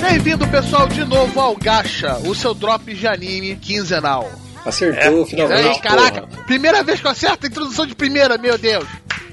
Bem-vindo, pessoal, de novo ao Gacha, o seu drop de anime quinzenal. Acertou, É. finalmente. Aí, caraca, porra. primeira vez que eu acerto a introdução de primeira, meu Deus.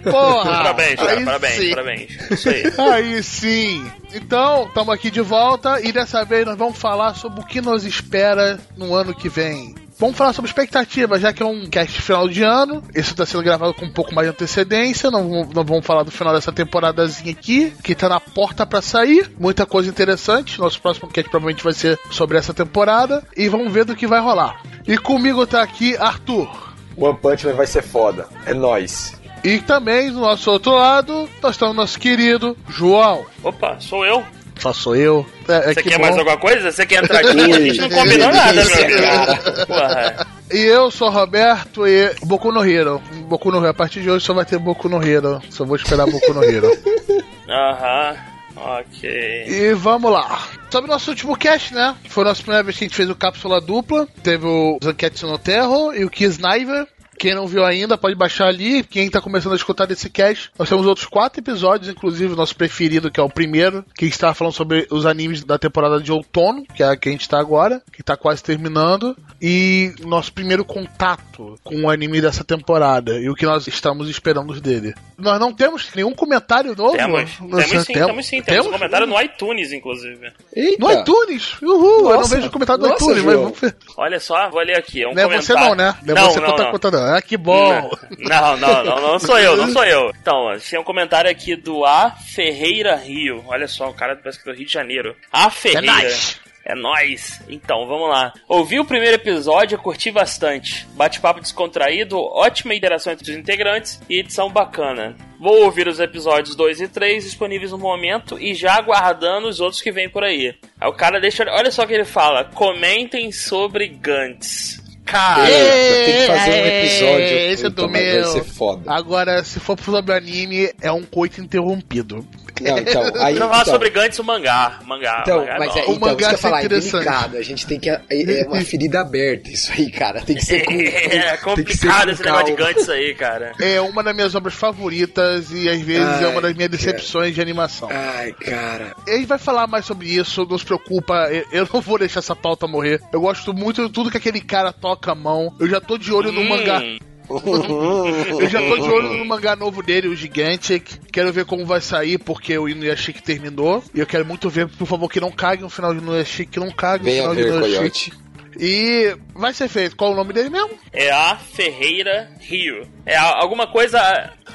Porra! Parabéns, cara, aí parabéns, sim. parabéns. Isso aí. Aí sim. Então, estamos aqui de volta e dessa vez nós vamos falar sobre o que nos espera no ano que vem. Vamos falar sobre expectativas, já que é um cast final de ano. Esse está sendo gravado com um pouco mais de antecedência. Não, vamos- não vamos falar do final dessa temporadazinha aqui, que tá na porta para sair. Muita coisa interessante. Nosso próximo cast provavelmente vai ser sobre essa temporada. E vamos ver do que vai rolar. E comigo tá aqui Arthur. One Punch Man vai ser foda. É nóis. E também do nosso outro lado, nós temos nosso querido João. Opa, sou eu. Só sou eu. É, é Você que quer bom. mais alguma coisa? Você quer entrar aqui? A gente não combinou nada, meu amigo. Porra. E eu sou o Roberto e Boku no Hero. Boku no Hero. A partir de hoje só vai ter Boku no Hero. Só vou esperar Boku no Hero. Aham. Ok. e vamos lá. Sobre o nosso último cast, né? Foi a nossa primeira vez que a gente fez o Cápsula Dupla. Teve o Zanquete no Terror e o Kisniver. Quem não viu ainda, pode baixar ali. Quem tá começando a escutar desse cast, nós temos outros quatro episódios, inclusive o nosso preferido, que é o primeiro, que tava falando sobre os animes da temporada de outono, que é a que a gente tá agora, que tá quase terminando. E nosso primeiro contato com o anime dessa temporada e o que nós estamos esperando dele. Nós não temos nenhum comentário novo. Temos. Temos sim, temos- temos sim. Temos um comentário no iTunes, inclusive. Eita. No iTunes? Uhul! eu não Nossa. vejo comentário no Nossa, iTunes, mas João. vamos ver. Olha só, vou ler aqui. É um Não é comentário. você não, né? Não é você que não, tá não. Ah, que bom! Não, não, não, não sou eu, não sou eu. Então, tinha um comentário aqui do A Ferreira Rio. Olha só, o cara parece que do Rio de Janeiro. A É Ferreira. nóis! É nóis! Então, vamos lá. Ouvi o primeiro episódio e curti bastante. Bate-papo descontraído, ótima interação entre os integrantes e edição bacana. Vou ouvir os episódios 2 e 3 disponíveis no momento e já aguardando os outros que vêm por aí. Aí o cara deixa. Olha só o que ele fala: comentem sobre Gantz. Cara, tem que fazer um É, episódio. esse é Puta, do mas meu. Vai ser foda. Agora, se for sobre anime, é um coito interrompido. Não, então, aí. Vamos falar então, sobre Gantz o mangá. Mangá. Então, mangá mas bom. é, O então, mangá isso que eu ia falar, é interessante. delicado. A gente tem que. É, é uma ferida aberta, isso aí, cara. Tem que ser com. É ser complicado com esse negócio de. Gantz aí, cara. É uma das minhas obras favoritas e às vezes Ai, é uma das minhas cara. decepções de animação. Ai, cara. A gente vai falar mais sobre isso, não se preocupa, eu não vou deixar essa pauta morrer. Eu gosto muito de tudo que aquele cara toca a mão. Eu já tô de olho no Hum, mangá. Eu já tô de olho no mangá novo dele, o Gigantic. Quero ver como vai sair, porque o Inuyashiki terminou. E eu quero muito ver, por favor, que não cague no final de Inuyashiki, que não cague no Venha final de ver, Inuyashiki. E vai ser feito. Qual o nome dele mesmo? É a Ferreira Rio. É a- alguma coisa.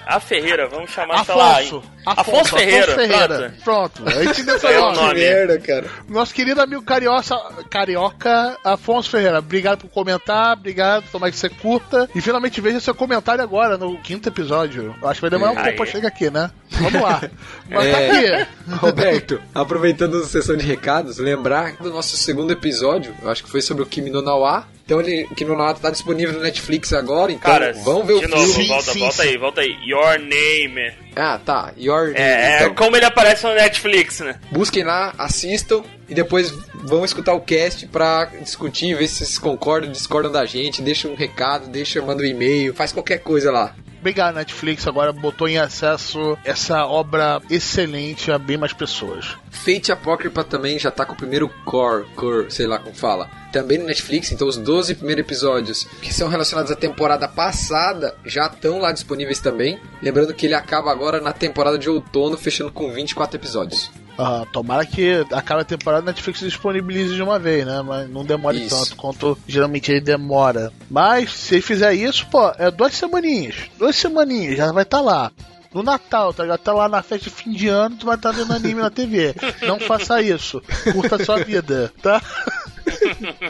A Ferreira, vamos chamar, sei lá. Afonso. Afonso Ferreira, Pronto. A gente deu É o nome. merda, cara. Nosso querido amigo carioca, carioca Afonso Ferreira, obrigado por comentar, obrigado, tomara que você curta. E finalmente veja seu comentário agora, no quinto episódio. Eu acho que vai demorar um Aí. tempo pra chegar aqui, né? Vamos lá. Mas tá É. aqui. Roberto, aproveitando a sessão de recados, lembrar do nosso segundo episódio, eu acho que foi sobre o Kimi no Nawa. Então ele, Kimi no Nawa tá disponível no Netflix agora, então Cara, vamos ver o novo, filme. Volta, sim, volta sim. aí, volta aí. Your Name. Ah, tá. Your É, é então, como ele aparece no Netflix, né? Busquem lá, assistam e depois vão escutar o cast pra discutir, ver se vocês concordam, discordam da gente, deixa um recado, deixa, manda um e-mail, faz qualquer coisa lá. Obrigado, Netflix. Agora botou em acesso essa obra excelente a bem mais pessoas. Fate Apócrifa também já tá com o primeiro core, core, sei lá como fala. Também no Netflix, então os 12 primeiros episódios que são relacionados à temporada passada já estão lá disponíveis também. Lembrando que ele acaba agora na temporada de outono, fechando com 24 episódios. Ah, tomara que a cada temporada a Netflix disponibilize de uma vez, né? Mas não demore Isso. tanto quanto geralmente ele demora. Mas se ele fizer isso, pô, é duas semaninhas. Duas semaninhas, já vai estar lá. No Natal, tá ligado? Tá lá na festa de fim de ano, tu vai estar vendo anime na TV. Não faça isso. Curta a sua vida, tá?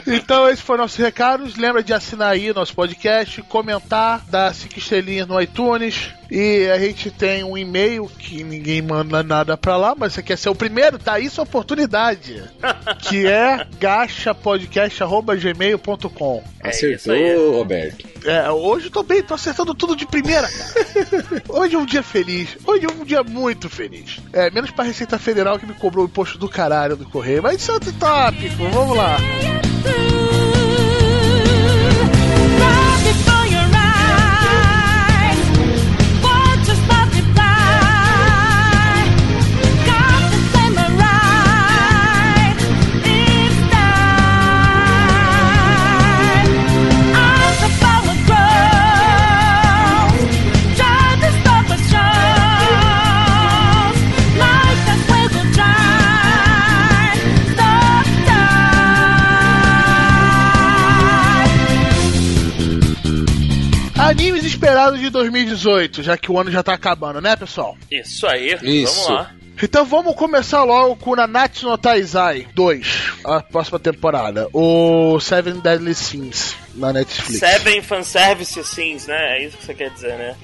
então, esses foram nossos recados. Lembra de assinar aí nosso podcast, comentar, dar cinco estrelinhas no iTunes. E a gente tem um e-mail que ninguém manda nada pra lá, mas você quer ser o primeiro? Tá aí sua oportunidade. que é gachapodcast.gmail.com. É Acertou, aí. Roberto. É, hoje eu tô bem, tô acertando tudo de primeira, cara. Hoje é um dia feliz. Hoje é um dia muito feliz. É, menos pra Receita Federal que me cobrou o imposto do caralho do correio. Mas isso é outro tópico, vamos lá. you through. Animes esperados de 2018, já que o ano já tá acabando, né, pessoal? Isso aí, Isso. vamos lá. Então vamos começar logo com Nanatsu no Taizai 2, a próxima temporada. O Seven Deadly Sins na Netflix. Seven fanservice scenes, né? É isso que você quer dizer, né?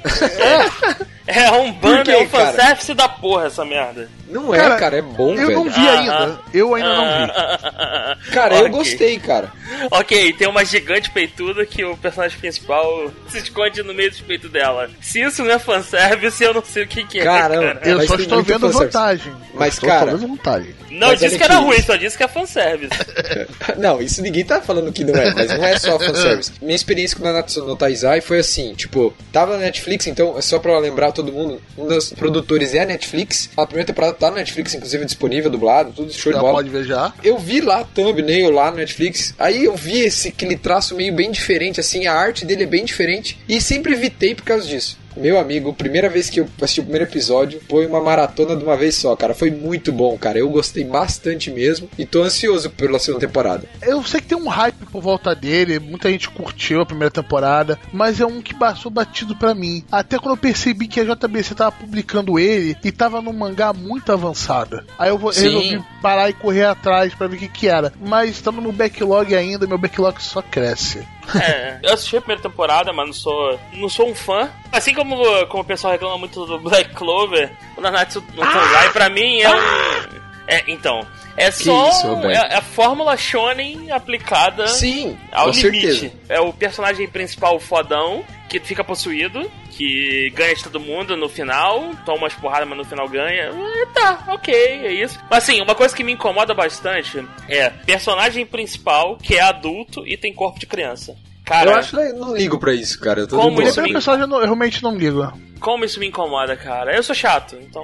É, é um bando, é um cara? fanservice da porra essa merda. Não é, cara, é bom, Eu velho. não vi Ah, ainda. Eu ainda não vi. vi. Cara, eu gostei, cara. Ok, tem uma gigante peituda que o personagem principal se esconde no meio do peito dela. Se isso não é fanservice, eu não sei o que, que é. Caramba. cara. Eu só estou vendo vantagem. Mas, cara- vantagem. Não Mas disse que era ruim, só disse que é fanservice. Não, isso ninguém tá falando que não é, mas não é só fanservice. Minha experiência com Nanatsu no Taizai foi assim, tipo, tava na Netflix, então, é só pra lembrar todo mundo, um dos produtores é a Netflix, a primeira temporada tá na Netflix, inclusive disponível, dublado, tudo show de Já bola. pode ver já. Eu vi lá a thumbnail lá no Netflix, aí eu vi esse aquele traço meio bem diferente, assim, a arte dele é bem diferente, e sempre evitei por causa disso. Meu amigo, primeira vez que eu assisti o primeiro episódio, foi uma maratona de uma vez só, cara. Foi muito bom, cara. Eu gostei bastante mesmo e tô ansioso pela segunda temporada. Eu sei que tem um hype por volta dele, muita gente curtiu a primeira temporada, mas é um que passou batido pra mim. Até quando eu percebi que a JBC tava publicando ele e tava num mangá muito avançado. Aí eu vou- resolvi parar e correr atrás pra ver o que que era. Mas estando no backlog ainda, meu backlog só cresce. É, eu assisti a primeira temporada, mas não sou, não sou um fã. Assim como, como o pessoal reclama muito do Black Clover, o Nanatsu no Taizai pra mim é um... É, então, é só isso, um- é, é a fórmula shonen aplicada Sim, ao limite. certeza. É o personagem principal fodão, que fica possuído, que ganha de todo mundo no final, toma umas porradas, mas no final ganha. É, tá, ok, é isso. Mas assim, uma coisa que me incomoda bastante é personagem principal que é adulto e tem corpo de criança. Cara, Eu acho que eu não ligo pra isso, cara. Eu tô de Como boa. isso Esse me- personagem eu, não- eu realmente não ligo. como isso me incomoda, cara? Eu sou chato, então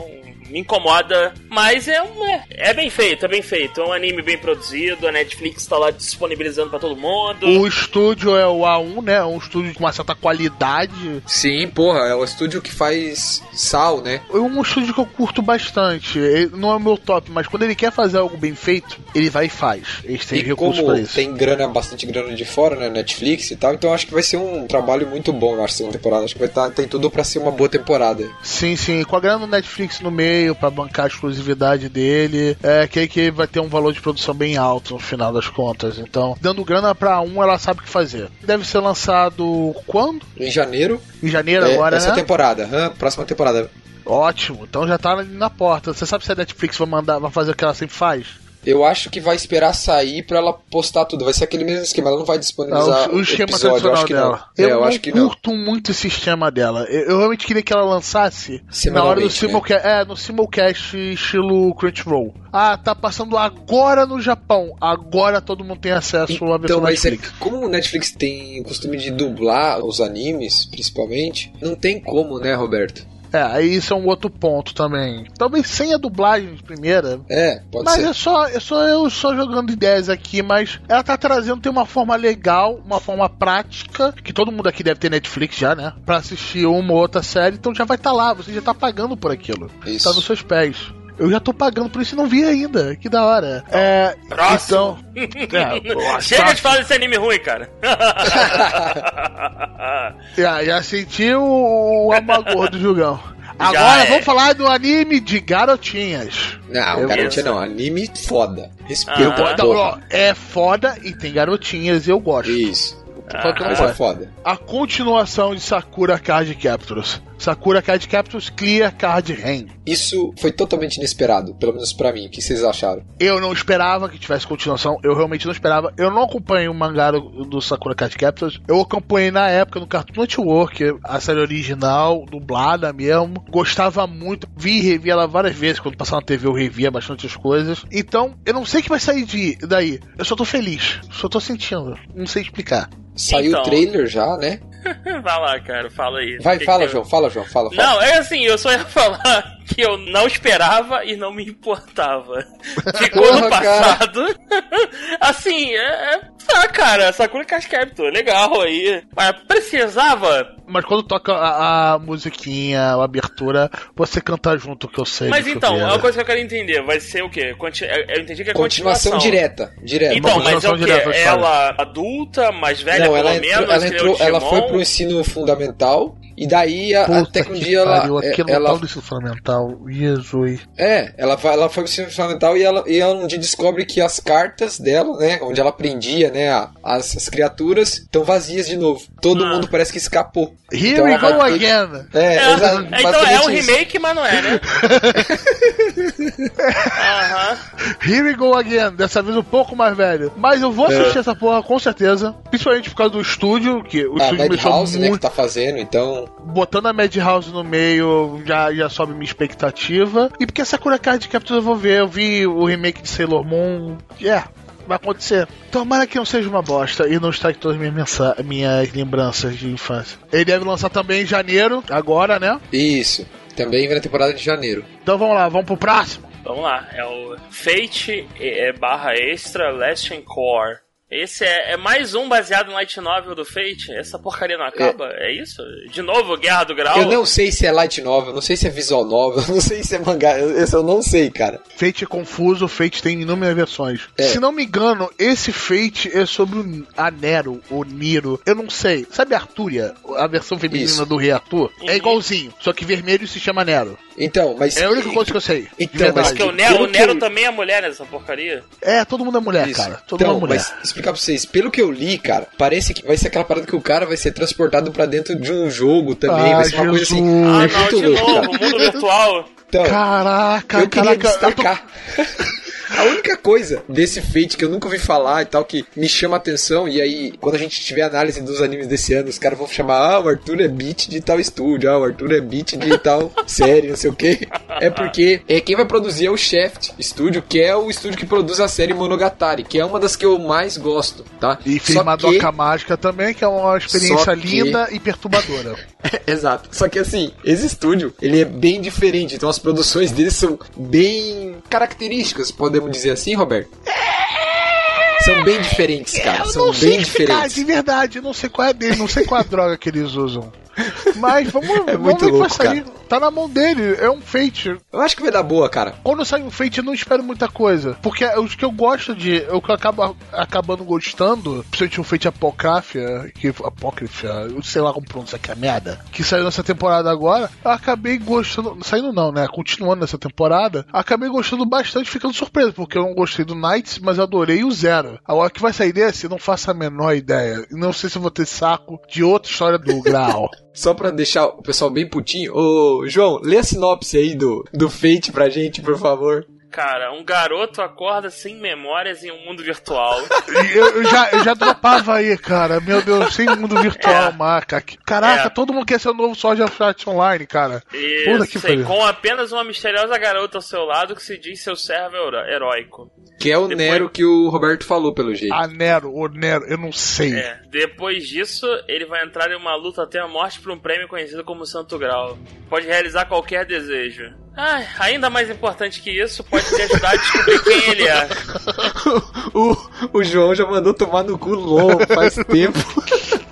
me incomoda, mas é um, é, é bem feito, é bem feito. É um anime bem produzido, a Netflix tá lá disponibilizando pra todo mundo. O estúdio é o A1, né? Um estúdio com uma certa qualidade. Sim, porra, é o estúdio que faz sal, né? É um estúdio que eu curto bastante. Ele não é o meu top, mas quando ele quer fazer algo bem feito, ele vai e faz. Eles têm e recursos como pra isso. tem grana, bastante grana de fora, né? Netflix e tal, então acho que vai ser um trabalho muito bom, eu acho, segunda temporada. Acho que vai tá, tem tudo pra ser uma boa temporada. Sim, sim. Com a grana do Netflix no meio, pra bancar a exclusividade dele, é que, que vai ter um valor de produção bem alto no final das contas. Então, dando grana pra um, ela sabe o que fazer. Deve ser lançado quando? Em janeiro, Em janeiro é, agora, essa né? temporada, próxima temporada. Ótimo. Então já tá na porta. Você sabe se a Netflix vai mandar, vai fazer o que ela sempre faz? Eu acho que vai esperar sair pra ela postar tudo. Vai ser aquele mesmo esquema, ela não vai Ah, disponibilizar o, o esquema episódio, eu tradicional que dela. não. Eu, é, eu não acho que não. curto muito esse esquema dela. Eu, eu realmente queria que ela lançasse na hora do Semanalmente, simulcast, é, no simulcast estilo Crunchyroll. Ah, tá passando agora no Japão. Agora todo mundo tem acesso à versão Então, mas é Netflix. que como o Netflix tem o costume de dublar os animes, principalmente, não tem como, né, Roberto? É, aí isso é um outro ponto também. Talvez sem a dublagem de primeira. É, pode Mas ser. é só, é só eu só jogando ideias aqui, mas ela tá trazendo tem uma forma legal, uma forma prática, que todo mundo aqui deve ter Netflix já, né? Pra assistir uma ou outra série, então já vai estar lá, você já tá pagando por aquilo. Isso. Tá nos seus pés. Eu já tô pagando por isso e não vi ainda. Que da hora. É. Próximo. Então. É, pô, Chega de falar desse anime ruim, cara. Já, já senti o, o amargor do Jugão. Agora é. vamos falar do anime de garotinhas. Não, Eu- garotinha não. Anime foda. Respeita Ah, a Não, é foda e tem garotinhas e eu gosto. Isso. Mas é gosto. foda. A continuação de Sakura Card Captors. Sakura Card Captors Clear Card Rain. Isso foi totalmente inesperado, pelo menos pra mim. O que vocês acharam? Eu não esperava que tivesse continuação, eu realmente não esperava. Eu não acompanhei o mangá do, do Sakura Card Captors. Eu acompanhei na época no Cartoon Network, a série original, dublada mesmo. Gostava muito, vi e revi ela várias vezes. Quando passava na TV eu revia bastante as coisas. Então, eu não sei o que vai sair de, daí. Eu só tô feliz, só tô sentindo. Não sei explicar. Saiu Então. o trailer já, né? Vai lá, cara, fala aí. Vai, Que fala, que- João. Fala, João. Fala, fala. Não, é assim, eu só ia falar que eu não esperava e não me importava. Ficou no Porra, passado. assim, é. é- Ah, cara, Sakura Card Captor, legal aí. Mas precisava. Mas quando toca a, a musiquinha, a abertura, você canta junto, que eu sei. Mas então, primeira. uma coisa que eu quero entender, vai ser o quê? Conti- Eu entendi que é Continuação, continuação. direta. Direta. Então, Uma mas é o quê? direta. Ela adulta, mais velha, não, pelo ela entrou, menos, ela, entrou, o ela foi pro ensino fundamental e daí a- Puta até que um que dia ela, pariu, é- aquilo ela tal desse fundamental. Jesus. é, ela vai, ela foi pro ensino fundamental e ela, e ela um dia descobre que as cartas dela, né, onde ela prendia, né, a- as, as criaturas estão vazias de novo. Todo Ah. mundo parece que escapou. Here Então we ela go ter- again. É, É, exa- então é um isso. remake, mas não é, né? Aham. Here we go again. Dessa vez um pouco mais velho. Mas eu vou assistir É. essa porra com certeza. Principalmente por causa do estúdio, que o A estúdio mexeu Madhouse, né, que muito. tá fazendo, então... Botando a Madhouse no meio já, já sobe minha expectativa. E porque Sakura Card Captors eu vou ver. Eu vi o remake de Sailor Moon. É. Vai acontecer. Tomara que não seja uma bosta e não estrague todas as minhas, mensa- minhas lembranças de infância. Ele deve lançar também em janeiro, agora, né? Isso. Também vem na temporada de janeiro. Então vamos lá, vamos pro próximo. Vamos lá, é o Fate é, barra extra Last Core. Esse é, é mais um baseado no light novel do Fate. Essa porcaria não acaba? É, isso? De novo, Guerra do Grau? Eu não sei se é light novel, não sei se é visual novel, não sei se é mangá, eu- esse eu não sei, cara. Fate é confuso, Fate tem inúmeras versões. É. Se não me engano, esse Fate é sobre o a Nero, ou Niro. Eu não sei. Sabe a Arturia? A versão feminina Isso. do Rei Arthur? Uhum. É igualzinho, só que vermelho se chama Nero. Então, mas... É a única coisa que eu sei. Então, mas Porque o Nero, o que Nero eu- também é mulher nessa porcaria. É, todo mundo é mulher, Isso. cara. Todo então, mundo é mulher. mas explicar pra vocês, pelo que eu li, cara, parece que vai ser aquela parada que o cara vai ser transportado pra dentro de um jogo também, Ah, vai ser uma coisa assim. Jesus. Ah, é não, de louco, novo, cara. mundo virtual. Então, Caraca, eu queria caraca. eu tô- destacar. A única coisa desse Fate que eu nunca ouvi falar e tal, que me chama a atenção, e aí, quando a gente tiver análise dos animes desse ano, os caras vão chamar, ah, o Arthur é beat de tal estúdio, ah, o Arthur é beat de tal série, não sei o que. É porque é, quem vai produzir é o Shaft Studio, que é o estúdio que produz a série Monogatari, que é uma das que eu mais gosto, tá? E Só fez Madoka que- Mágica também, que é uma experiência que- linda e perturbadora. Exato. Só que assim, esse estúdio, ele é bem diferente. Então as produções dele são bem características, podemos dizer assim, Roberto? São bem diferentes, cara. Eu são não sei bem diferentes. de verdade. Eu não sei qual é dele, não sei qual é a droga que eles usam. Mas vamos, É vamos muito ver o que vai louco, sair. Tá na mão dele, é um Fate. Eu acho que vai dar boa, cara. Quando sai um Fate, eu não espero muita coisa. Porque os que eu gosto de. O que eu acabo acabando gostando, principalmente um Fate Apocrypha, que. Apócrifa, eu sei lá como pronunciar que é merda. Que saiu nessa temporada agora, eu acabei gostando. Saindo não, né? Continuando nessa temporada, acabei gostando bastante, ficando surpreso, porque eu não gostei do Knights, mas adorei o Zero. Agora que vai sair desse, eu não faço a menor ideia. Não sei se eu vou ter saco de outra história do Graal. Só pra deixar o pessoal bem putinho. Ô, João, lê a sinopse aí do, do Fate pra gente, por favor. Cara, um garoto acorda sem memórias em um mundo virtual. Eu, eu já, eu já dropava aí, cara. Meu Deus, sem mundo virtual, É. maca. Caraca, É. todo mundo quer ser o novo of Art Online, cara. Puta que Isso, pariu. com apenas uma misteriosa garota ao seu lado que se diz seu servo heróico. Que é o Depois- Nero que o Roberto falou, pelo jeito. A Nero, o Nero, eu não sei. É. Depois disso, ele vai entrar em uma luta até a morte por um prêmio conhecido como Santo Grau. Pode realizar qualquer desejo. Ah, ainda mais importante que isso, pode te ajudar a descobrir quem ele é. o, o João já mandou tomar no cu longo faz tempo.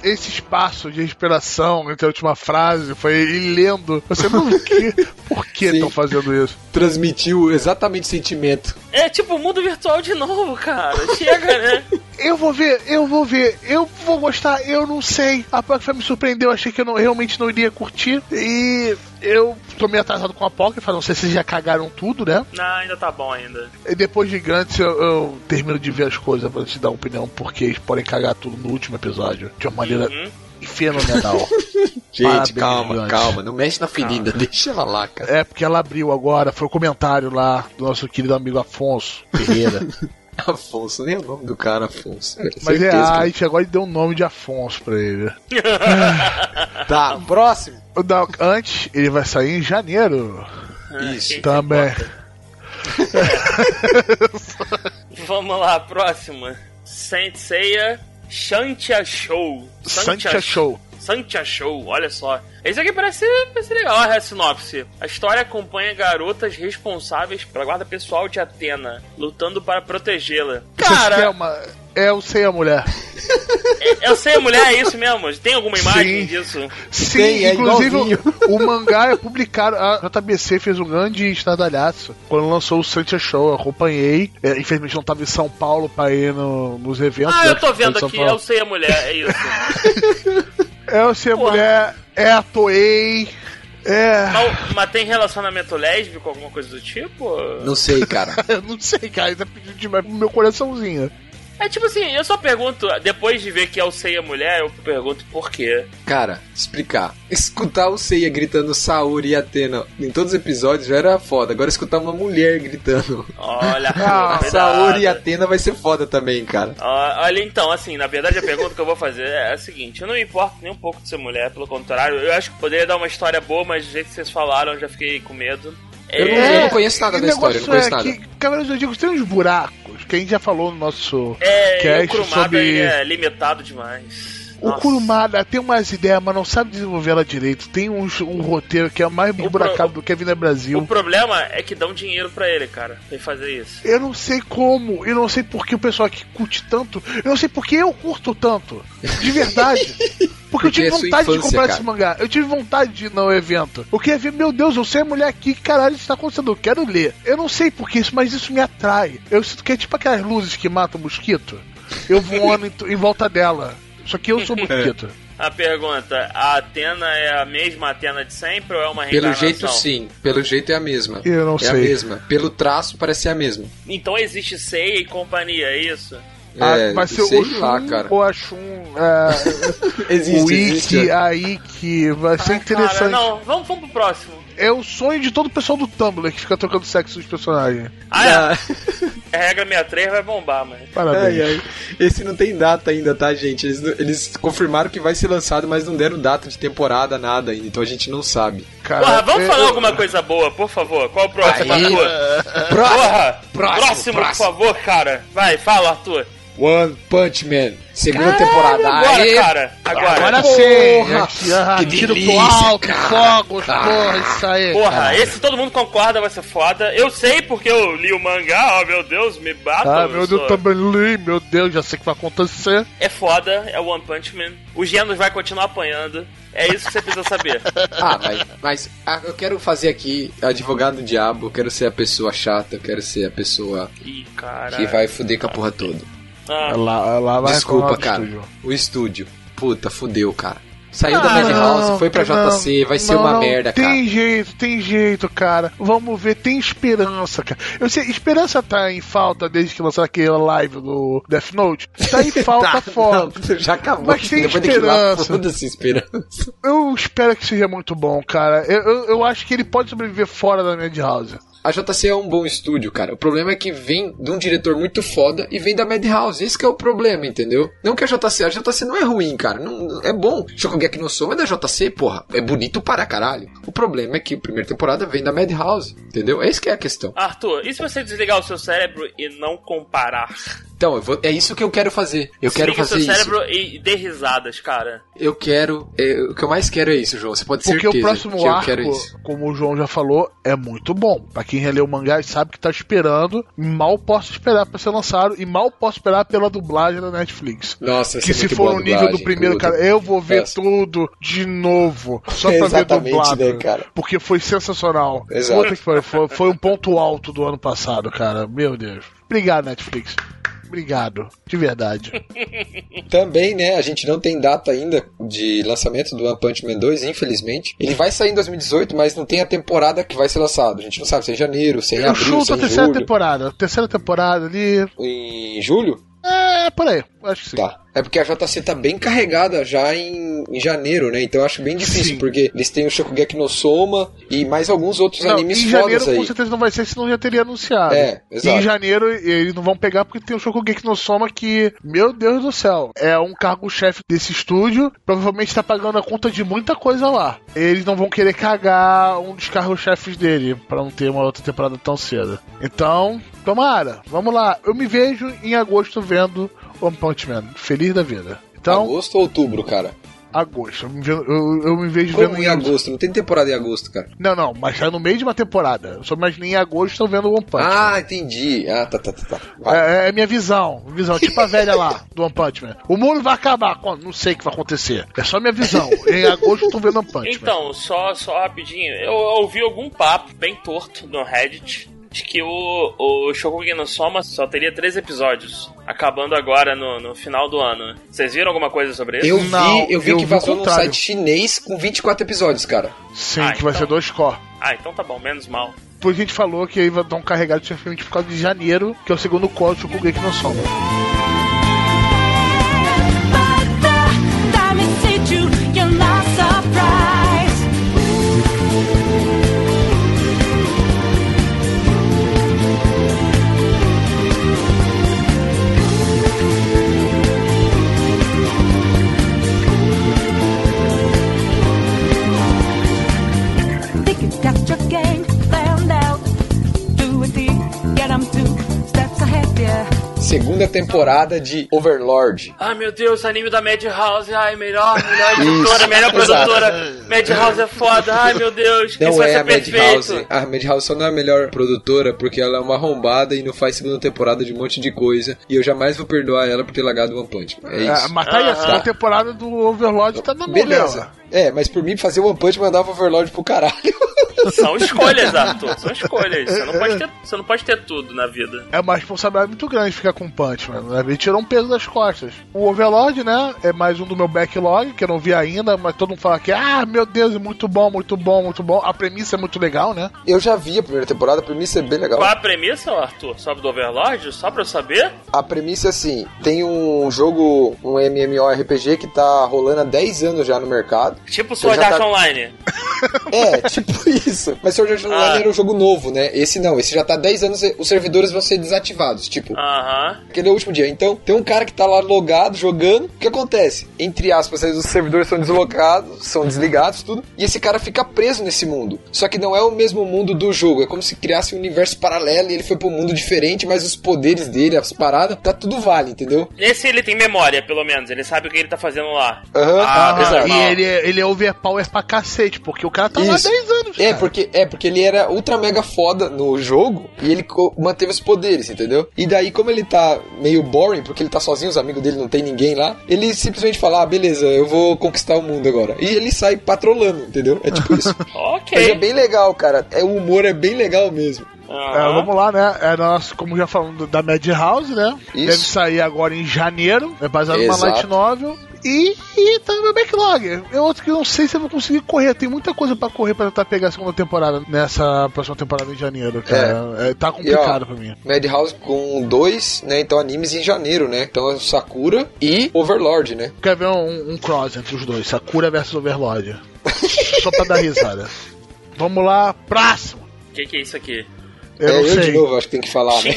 Esse espaço de respiração entre a última frase foi ele lendo. Você não que, por que estão fazendo isso? Transmitiu exatamente o sentimento. É tipo o mundo virtual de novo, cara. Chega, né? Eu vou ver, eu vou ver, eu vou gostar, eu não sei. A Apocrypha me surpreendeu, achei que eu não- realmente não iria curtir. E eu tô meio atrasado com a Apocrypha, não sei se vocês já cagaram tudo, né? Não, ainda tá bom ainda. E depois de Gigantes eu, eu termino de ver as coisas pra te dar uma opinião, porque eles podem cagar tudo no último episódio. De uma maneira Uhum. fenomenal. Gente, Parabéns, calma, calma. Não mexe na ferida, deixa ela lá, cara. é porque ela abriu agora, foi o comentário lá do nosso querido amigo Afonso Ferreira. Afonso, nem é o nome do cara, Afonso. velho. Mas é, que- a gente agora deu o nome de Afonso pra ele. Tá, próximo. Não, antes, ele vai sair em janeiro. Isso. quem se Também. Vamos lá, próxima. Saint Seiya Shantia Show. Santia Show. Santia Show, olha só. Esse aqui parece, parece legal a sinopse. A história acompanha garotas responsáveis pela guarda pessoal de Atena, lutando para protegê-la. Aqui é Cara, uma. É o Sei a Mulher. eu sei a mulher, é isso mesmo? Tem alguma imagem Sim. disso? Sim, Tem, é inclusive o, o mangá é publicado. A JBC fez um grande estardalhaço quando lançou o Santia Show. Eu acompanhei. É, infelizmente não tava em São Paulo pra ir no- nos eventos. Ah, né, eu tô foi em vendo aqui, eu sei a mulher, é isso. É o Sei a Porra. Mulher, é a Toei. É. Mas, mas tem relacionamento lésbico, alguma coisa do tipo? Não sei, cara. Eu não sei, cara. Ainda pediu demais pro meu coraçãozinho. É tipo assim, eu só pergunto, depois de ver que eu sei a mulher, eu pergunto por quê. Cara, explicar. Escutar o Seiya gritando Saori e Atena em todos os episódios já era foda. Agora escutar uma mulher gritando Olha, Ah. Saori e Atena vai ser foda também, cara. Ó, Olha, então, assim, na verdade a pergunta que eu vou fazer é a seguinte: eu não me importo nem um pouco de ser mulher, pelo contrário, eu acho que poderia dar uma história boa, mas do jeito que vocês falaram, eu já fiquei com medo. Eu não- É, eu não conheço nada o da história, eu não conheço é nada. Que Cavaleiros do Zodíaco tem uns buracos que a gente já falou no nosso é, o cast sobre. é limitado demais. O. Kurumada tem umas ideias, mas não sabe desenvolver ela direito. Tem uns- um, roteiro que é mais pro- buracado do que a Vida Brasil. O problema é que dão dinheiro pra ele, cara, pra ele fazer isso. Eu não sei como, eu não sei por que o pessoal aqui curte tanto, eu não sei por que eu curto tanto. De verdade. Porque, eu Porque tive é vontade de infância, comprar cara. esse mangá. Eu tive vontade de ir no evento. Eu queria ver, meu Deus, eu sei a mulher aqui, que caralho está acontecendo? Eu quero ler. Eu não sei por que isso, mas isso me atrai. Eu sinto que é tipo aquelas luzes que matam o mosquito. Eu voando em, em volta dela. Só que eu sou mosquito. A pergunta: a Atena é a mesma Atena de sempre ou é uma Pelo reencarnação? jeito, sim. Pelo jeito é a mesma. Eu não é sei. a mesma. Pelo traço, parece ser a mesma. Então existe Seiya e companhia, é isso? Ah, É, vai ser o Shun lá, cara. ou a Shun, é, Existe, o. Iki, a Iki, vai ser Ah, interessante. Cara, não, vamos, vamos pro próximo. É o sonho de todo o pessoal do Tumblr que fica trocando sexo dos personagens. Ah, é. A regra 63 vai bombar, mas. Parabéns. ai, ai. Esse não tem data ainda, tá, gente? Eles, eles confirmaram que vai ser lançado, mas não deram data de temporada, nada ainda. Então a gente não sabe. Cara, Porra, vamos é- falar alguma coisa boa, por favor. Qual o próximo, Aí. Arthur? Próximo! Porra! Próximo, próximo, próximo. por favor, cara. Vai, fala, Arthur. One Punch Man, segunda Caralho, temporada. Agora, Aê! cara. Agora. Agora Porra! sim! Ah, Que tiro delícia, pro alto, cara. fogos, Ah. porra, isso aí. Porra, Caralho. esse todo mundo concorda, vai ser foda. Eu sei porque eu li o mangá, oh meu Deus, me batam. Ah, eu meu Deus, sou- também li, meu Deus, já sei o que vai acontecer. É foda, é o One Punch Man. O Genos vai continuar apanhando. É isso que você precisa saber. Ah, mas, mas ah, eu quero fazer aqui advogado do diabo, eu quero ser a pessoa chata, eu quero ser a pessoa Ih, cara. que vai fuder com a porra toda. Ah, Lá, lá vai Desculpa, cara. estúdio. O estúdio. Puta, fudeu, cara. Saiu da Ah, Madhouse, foi pra não, JC, vai ser não, uma não, merda, tem cara. jeito, tem jeito, cara. Vamos ver, tem esperança, cara. Eu sei, esperança tá em falta desde que lançaram aquele live do Death Note. Tá em falta forte. Não, já acabou. Mas tem esperança. Foda-se esperança. Eu espero que seja muito bom, cara. Eu, eu, eu acho que ele pode sobreviver fora da Madhouse. A JC é um bom estúdio, cara. O problema é que vem de um diretor muito foda e vem da Madhouse. Esse que é o problema, entendeu? Não que a JC... A JC não é ruim, cara. Não, é bom. Shokugeki no Soma é da JC, porra. É bonito para caralho. O problema é que a primeira temporada vem da Madhouse, entendeu? Esse que é a questão. Arthur, e se você desligar o seu cérebro e não comparar? Então, eu vou- é isso que eu quero fazer. Eu quero Desliga fazer seu isso. cérebro e dê risadas, cara. Eu quero... é, o que eu mais quero é isso, João. Você pode ter Porque certeza o próximo que eu quero arco, isso. como o João já falou, é muito bom. Pra quem releu o mangá sabe que tá esperando. Mal posso esperar pra ser lançado. E mal posso esperar pela dublagem da Netflix. Nossa, Que é se for no nível do dublagem, primeiro, puta. cara, eu vou ver Essa. tudo de novo. Só pra ver Exatamente, dublado. né, cara? Porque foi sensacional. Exato. Puta que pariu, foi, foi um ponto alto do ano passado, cara. Meu Deus. Obrigado, Netflix. Obrigado. De verdade. Também, né, a gente não tem data ainda de lançamento do One Punch Man 2, infelizmente. Ele vai sair em 2018, mas não tem a temporada que vai ser lançado. A gente não sabe se é em janeiro, se é em Eu abril, chuto se a é em terceira julho. temporada. Terceira temporada ali. Em julho? É, por aí. Acho que sim. Tá. É porque a JC tá bem carregada já em, em janeiro, né? Então eu acho bem difícil, Sim. porque eles têm o Shokugeki no Soma e mais alguns outros Não, animes em janeiro aí. com certeza não vai ser, senão já teria anunciado. É, exato. Em janeiro eles não vão pegar porque tem o Shokugeki no Soma que, meu Deus do céu, é um cargo-chefe desse estúdio, provavelmente tá pagando a conta de muita coisa lá. Eles não vão querer cagar um dos cargos-chefes dele pra não ter uma outra temporada tão cedo. Então, tomara, vamos lá. Eu me vejo em agosto vendo One Punch Man, feliz da vida. Então, Agosto ou outubro, cara? agosto. Eu me, ve- eu, eu me vejo Como vendo em agosto? Não tem temporada em agosto, cara. Não, não, mas já no meio de uma temporada. Eu só imaginei em agosto tô vendo One Punch Man. Ah, entendi. Ah, tá, tá, tá. tá. Vai. É, é minha visão, visão, tipo a velha lá do One Punch Man. O mundo vai acabar, quando? Não sei o que vai acontecer. É só minha visão. Em agosto eu tô vendo One Punch Man. Então, só, só rapidinho, eu ouvi algum papo bem torto no Reddit de que o, o Shokugeki no Soma só teria três episódios, acabando agora no, no final do ano. Vocês viram alguma coisa sobre isso? Eu Não, vi, eu vi eu que vi o vazou contrário. site chinês com 24 episódios, cara. Sim, Ah, que vai então. ser dois core. Ah, então tá bom, menos mal. Por isso a gente falou que aí vai dar um carregado simplesmente por causa de janeiro, que é o segundo core do Shokugeki no Soma. Segunda temporada de Overlord. Ai meu Deus, anime da Madhouse, ai, melhor, melhor Isso, editora, melhor produtora. Madhouse é foda, ai meu Deus, Não vai é ser a perfeito. Madhouse. A Madhouse só não é a melhor produtora porque ela é uma arrombada e não faz segunda temporada de um monte de coisa. E eu jamais vou perdoar ela por ter largado One Punch. É É, isso. mas tá aí, a segunda temporada do Overlord tá na Beleza. É, mas por mim fazer One Punch mandava Overlord pro caralho. São escolhas, Arthur, são escolhas. Você não pode ter, você não pode ter tudo na vida. É uma responsabilidade muito grande ficar com o Punch, mano. né? Ele tirou um peso das costas. O Overlord, né? É mais um do meu backlog, que eu não vi ainda, mas todo mundo fala que, ah, meu Deus, é muito bom, muito bom, muito bom. A premissa é muito legal, né? Eu já vi a primeira temporada, a premissa é bem legal. Qual a premissa, Arthur? Sobre do Overlord? Só pra eu saber? A premissa é assim: tem um jogo, um MMORPG que tá rolando há 10 anos já no mercado. Tipo Sword Art tá- Online. É, tipo isso. Mas Sword Art Online Ah. era um jogo novo, né? Esse não, esse já tá há 10 anos, os servidores vão ser desativados. Tipo, Aham. aquele é o último dia. Então, tem um cara que tá lá logado, jogando. O que acontece? Entre aspas, os servidores são deslocados, são desligados, tudo. E esse cara fica preso nesse mundo. Só que não é o mesmo mundo do jogo. É como se criasse um universo paralelo e ele foi pra um mundo diferente, mas os poderes dele, as paradas, tá tudo vale, entendeu? Esse ele tem memória, pelo menos. Ele sabe o que ele tá fazendo lá. Aham, Ah, Ah, exato. e ele, é- ele é overpower pra cacete, porque o cara tá lá há Isso. 10 anos. É cara. porque, é, porque ele era ultra mega foda no jogo e ele manteve os poderes, entendeu? E daí, como ele tá meio boring, porque ele tá sozinho, os amigos dele não tem ninguém lá, ele simplesmente fala: ah, beleza, eu vou conquistar o mundo agora. E ele sai patrolando, entendeu? É tipo isso. Ok. Mas é bem legal, cara. É, o humor é bem legal mesmo. É, Aham. vamos lá, né? É nosso, como já falamos, da Madhouse, né? Isso. Deve sair agora em janeiro. É baseado numa light novel. E, e tá no meu backlog. É outro que eu não sei se eu vou conseguir correr. Tem muita coisa pra correr pra tentar pegar a segunda temporada nessa próxima temporada em janeiro, cara. É, tá complicado pra mim. Madhouse com dois, né? Então animes em janeiro, né? Então é Sakura e Overlord, né? Quer ver um, um cross entre os dois? Sakura versus Overlord. Só pra dar risada. Vamos lá, próximo. O que, que é isso aqui? Eu é não eu sei. de novo, acho que tem que falar, né?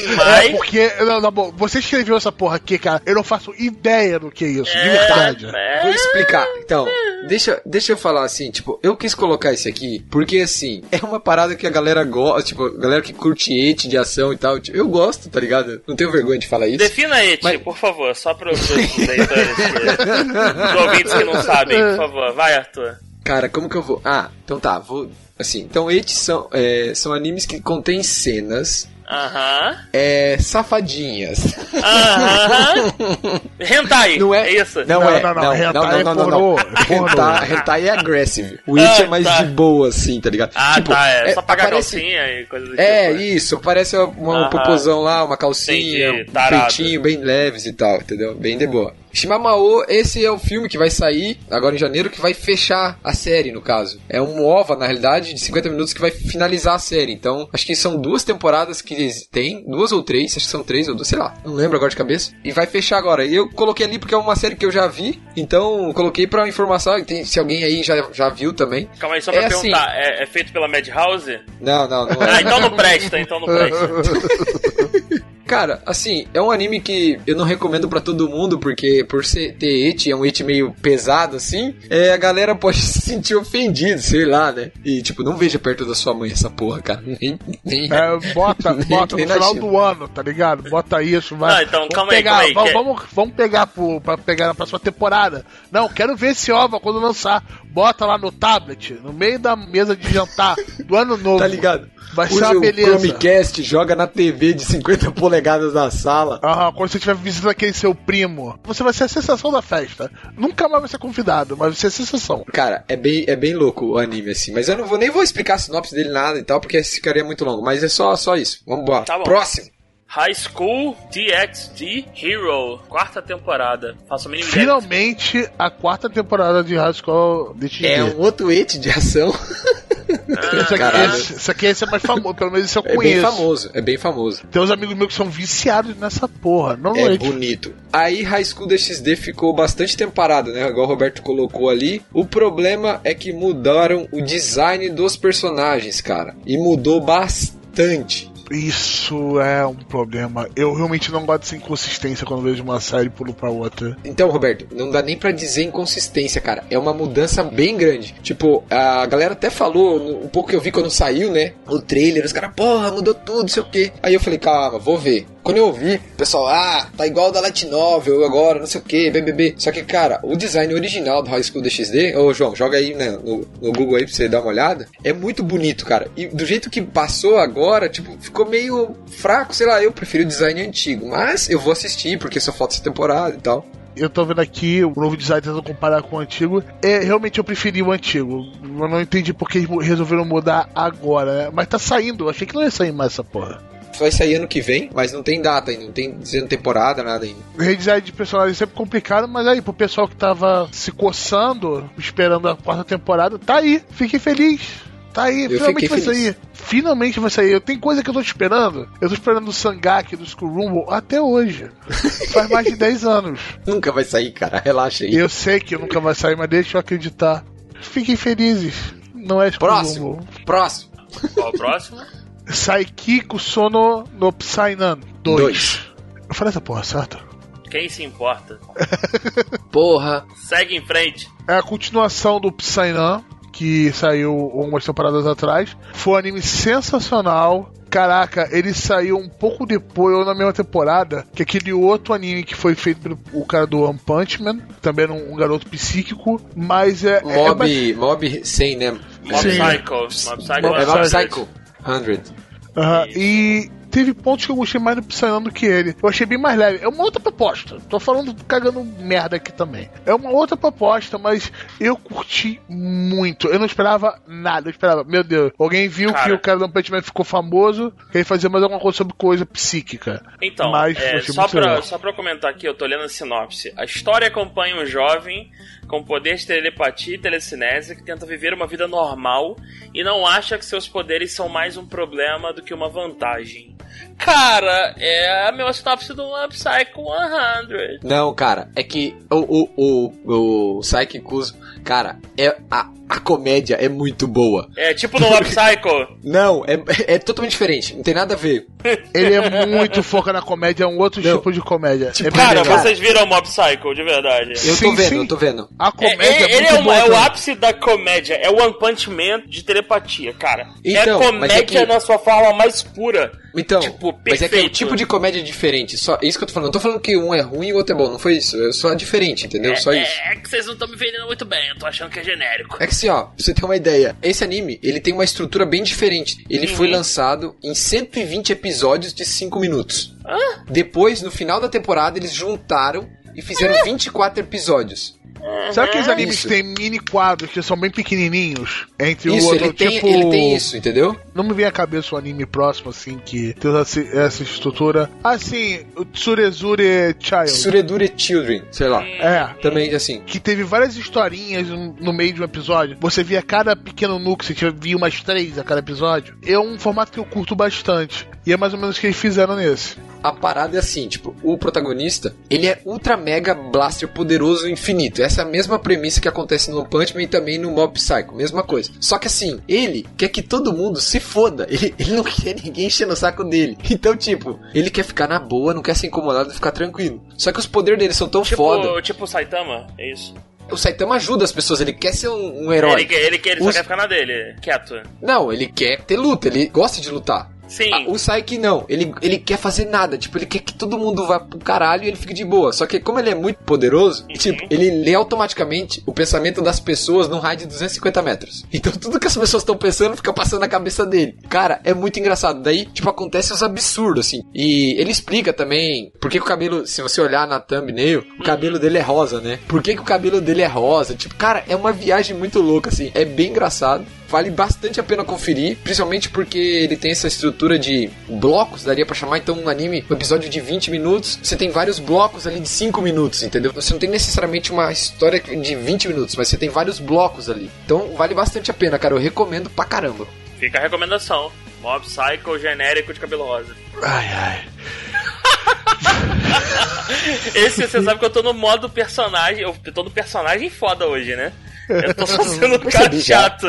É porque, não, não, bom, você escreveu essa porra aqui, cara. Eu não faço ideia do que é isso, de É, verdade. é. Vou explicar. Então, deixa, deixa eu falar assim, tipo, eu quis colocar esse aqui porque, assim, é uma parada que a galera gosta, tipo, a galera que curte ete de ação e tal. tipo, eu gosto, tá ligado? Não tenho vergonha de falar isso. Defina Eti, Mas- por favor, só para os leitores, que- os ouvintes que não sabem, por favor. Vai, Arthur. Cara, como que eu vou. Ah, então tá, vou. Assim, então ete são, é, são animes que contêm cenas Aham. É. Safadinhas. Aham. Hentai. Não é? isso? Não, Não, é. não, não, Não, hentai não, não, é não, não, não. é. Hentai, hentai é aggressive. O It Ah, é mais tá. de boa, assim, tá ligado? Ah, Tipo, tá. É, só pagar aparece- calcinha e coisa do É, tipo. isso, parece uma, um Aham. popozão lá, uma calcinha, Entendi, um tarado. peitinho bem leves e tal, entendeu? Bem de boa. Shimamao, esse é o filme que vai sair agora em janeiro, que vai fechar a série, no caso. É um OVA, na realidade, de 50 minutos que vai finalizar a série. Então, acho que são duas temporadas que têm, duas ou três, acho que são três ou duas, sei lá, não lembro agora de cabeça. E vai fechar agora. E eu coloquei ali porque é uma série que eu já vi, então coloquei pra informação, tem- se alguém aí já, já viu também. Calma aí, só pra É assim. perguntar. É, é feito pela Madhouse? Não, não, não é. Ah, então não presta, então não presta. Cara, assim, é um anime que eu não recomendo pra todo mundo, porque por ser, ter eti, é um eti meio pesado, assim, é, a galera pode se sentir ofendida, sei lá, né? E, tipo, não veja perto da sua mãe essa porra, cara. Nem, nem, É, bota, Nem- bota nem no na final China. do ano, tá ligado? Bota isso, vai. Não, então, vamos calma aí, pegar, calma aí, Vamos, que- vamos, vamos pegar pro, pra pegar na próxima temporada. Não, quero ver esse OVA quando lançar. Bota lá no tablet, no meio da mesa de jantar do ano novo. Tá ligado? Vai ser Usa uma o beleza. Chromecast, joga na TV de 50 polegadas na sala. Aham, quando você estiver visitando aquele seu primo, você vai ser a sensação da festa. Nunca mais vai ser convidado, mas vai ser a sensação. Cara, é bem, é bem louco o anime, assim. Mas eu não vou nem vou explicar a sinopse dele nada e tal, porque ficaria muito longo. Mas é só, só isso. Vamos embora. Tá bom. Próximo. High School DxD Hero, quarta temporada. Faço ideia. Finalmente, a quarta temporada de High School DxD. É um outro eti de ação. Esse aqui, esse, esse aqui esse é mais famoso, pelo menos esse eu É bem conheço. famoso, é bem famoso. Tem uns amigos meus que são viciados nessa porra. Não É é, bonito. Aí High School DxD ficou bastante tempo parado, né? Igual o Roberto colocou ali. O problema é que mudaram o design dos personagens, cara. E mudou bastante. Isso é um problema. Eu realmente não gosto dessa inconsistência quando vejo uma série pulo pra outra. Então, Roberto, não dá nem pra dizer inconsistência, cara. É uma mudança bem grande. Tipo, a galera até falou, um pouco que eu vi quando saiu, né? O trailer, os caras, porra, mudou tudo, sei o quê. Aí eu falei, calma, vou ver. Quando eu ouvi, pessoal, ah, tá igual da Light Novel agora, não sei o que, BBB. Só que, cara, o design original do High School DxD, ô João, joga aí né, no, no Google aí pra você dar uma olhada, é muito bonito, cara. E do jeito que passou agora, tipo, ficou meio fraco, sei lá, eu prefiro o design antigo. Mas eu vou assistir, porque só falta essa temporada e tal. Eu tô vendo aqui o novo design tentando comparar com o antigo. É, realmente eu preferi o antigo. Eu não entendi porque eles resolveram mudar agora, né? Mas tá saindo, eu achei que não ia sair mais essa porra. Vai sair ano que vem, mas não tem data ainda, não tem dizendo temporada, nada ainda. Redesign de personagem é sempre complicado, mas aí, pro pessoal que tava se coçando, esperando a quarta temporada, tá aí. Fiquem feliz. Tá aí, Eu finalmente vai feliz. sair. Finalmente vai sair. Eu tenho coisa que eu tô esperando. Eu tô esperando o Sangak do School Rumble até hoje. Faz mais de 10 anos. Nunca vai sair, cara, relaxa aí. Eu sei que nunca vai sair, mas deixa eu acreditar. Fiquem felizes. Não é School Próximo, Rumble. próximo. Qual o próximo? Saikiko Sono no Psynan 2. Dois. Eu falei essa porra, certo? Quem se importa? Porra. Segue em frente. É a continuação do Psynan, que saiu umas temporadas atrás. Foi um anime sensacional. Caraca, ele saiu um pouco depois, ou na mesma temporada, que aquele outro anime que foi feito pelo o cara do One Punch Man, também era um, um garoto psíquico, mas é. é- é Mob, Mob 100, né? Mob Sim. Psycho. Mob Psycho É Mob 100. Psycho 100. Aham, uh-huh. E teve pontos que eu gostei mais do Psylon do que ele. Eu achei bem mais leve. É uma outra proposta. Tô falando cagando merda aqui também. É uma outra proposta, mas eu curti muito. Eu não esperava nada. Eu esperava, meu Deus, alguém viu Cara. que o cara do Punch ficou famoso, que ele fazia mais alguma coisa sobre coisa psíquica. Então, Mas é, só, pra, legal. só pra comentar aqui, eu tô lendo a sinopse. A história acompanha um jovem com poder de telepatia e telecinese que tenta viver uma vida normal e não acha que seus poderes são mais um problema do que uma vantagem. Cara, é a minha sinopse do One Psycho 100. Não, cara, é que o, o, o, o cara, é, a, a comédia é muito boa. É tipo no One Psycho. Não, é, é totalmente diferente, não tem nada a ver. Ele é muito foca na comédia, é um outro Não. tipo de comédia. Tipo, é Cara, legal. vocês viram Mob Psycho, de verdade. Eu Sim, tô vendo, sim. eu tô vendo. A É, comédia é- é, ele muito é, o- boa é o ápice da comédia, é o One Punch Man de telepatia, cara. Então, é comédia é que- na sua forma mais pura. Então, tipo, Mas perfeito. é que é um tipo de comédia diferente. Só, é isso que eu tô falando. Não tô falando que um é ruim e o outro é bom. Não foi isso. É só diferente, entendeu? Só é, isso. É que vocês não estão me vendendo muito bem, eu tô achando que é genérico. É que assim, ó, pra você ter uma ideia, esse anime, ele tem uma estrutura bem diferente. Ele Uhum. foi lançado em 120 episódios de 5 minutos. Hã? Depois, no final da temporada, eles juntaram e fizeram 24 episódios. Sabe aqueles animes Isso. que tem mini quadros que são bem pequenininhos? Entre Isso, o outro, ele tem, tipo... ele tem isso, entendeu? Não me vem à cabeça um anime próximo, assim, que tem essa, essa estrutura. Assim, o Tsurezure Child. Suredure Children, sei lá. É. Também, assim. Que teve várias historinhas no meio de um episódio. Você via cada pequeno núcleo, você via umas três a cada episódio. É um formato que eu curto bastante. E é mais ou menos o que eles fizeram nesse. A parada é assim, tipo, o protagonista, ele é ultra mega blaster poderoso infinito. Essa é a mesma premissa que acontece no Punchman e também no Mob Psycho, mesma coisa. Só que assim, ele quer que todo mundo se foda. Ele, ele não quer ninguém enchendo o saco dele. Então, tipo, ele quer ficar na boa, não quer ser incomodado, ficar tranquilo. Só que os poderes dele são tão foda. Tipo, tipo Saitama, é isso. O Saitama ajuda as pessoas, ele quer ser um, um herói. Ele, quer- ele, ele só Os- quer ficar na dele, quieto. Não, ele quer ter luta, ele gosta de lutar. Sim. Ah, o Saiki não, ele, ele quer fazer nada, tipo, ele quer que todo mundo vá pro caralho e ele fique de boa. Só que como ele é muito poderoso, Uhum. tipo, ele lê automaticamente o pensamento das pessoas num raio de 250 metros. Então tudo que as pessoas estão pensando fica passando na cabeça dele. Cara, é muito engraçado. Daí, tipo, acontece os absurdos, assim. E ele explica também por que, que o cabelo, se você olhar na thumbnail, o cabelo dele é rosa, né? Por que, que o cabelo dele é rosa? Tipo, cara, é uma viagem muito louca, assim. É bem engraçado. Vale bastante a pena conferir, principalmente porque ele tem essa estrutura de blocos, daria pra chamar então um anime, um episódio de 20 minutos, você tem vários blocos ali de 5 minutos, entendeu? Você não tem necessariamente uma história de 20 minutos, mas você tem vários blocos ali. Então vale bastante a pena, cara, eu recomendo pra caramba. Fica a recomendação. Mob Psycho genérico de cabelo rosa. Ai, ai. Esse você sabe que eu tô no modo personagem. Eu tô no personagem foda hoje, né? Eu tô só sendo um cara chato.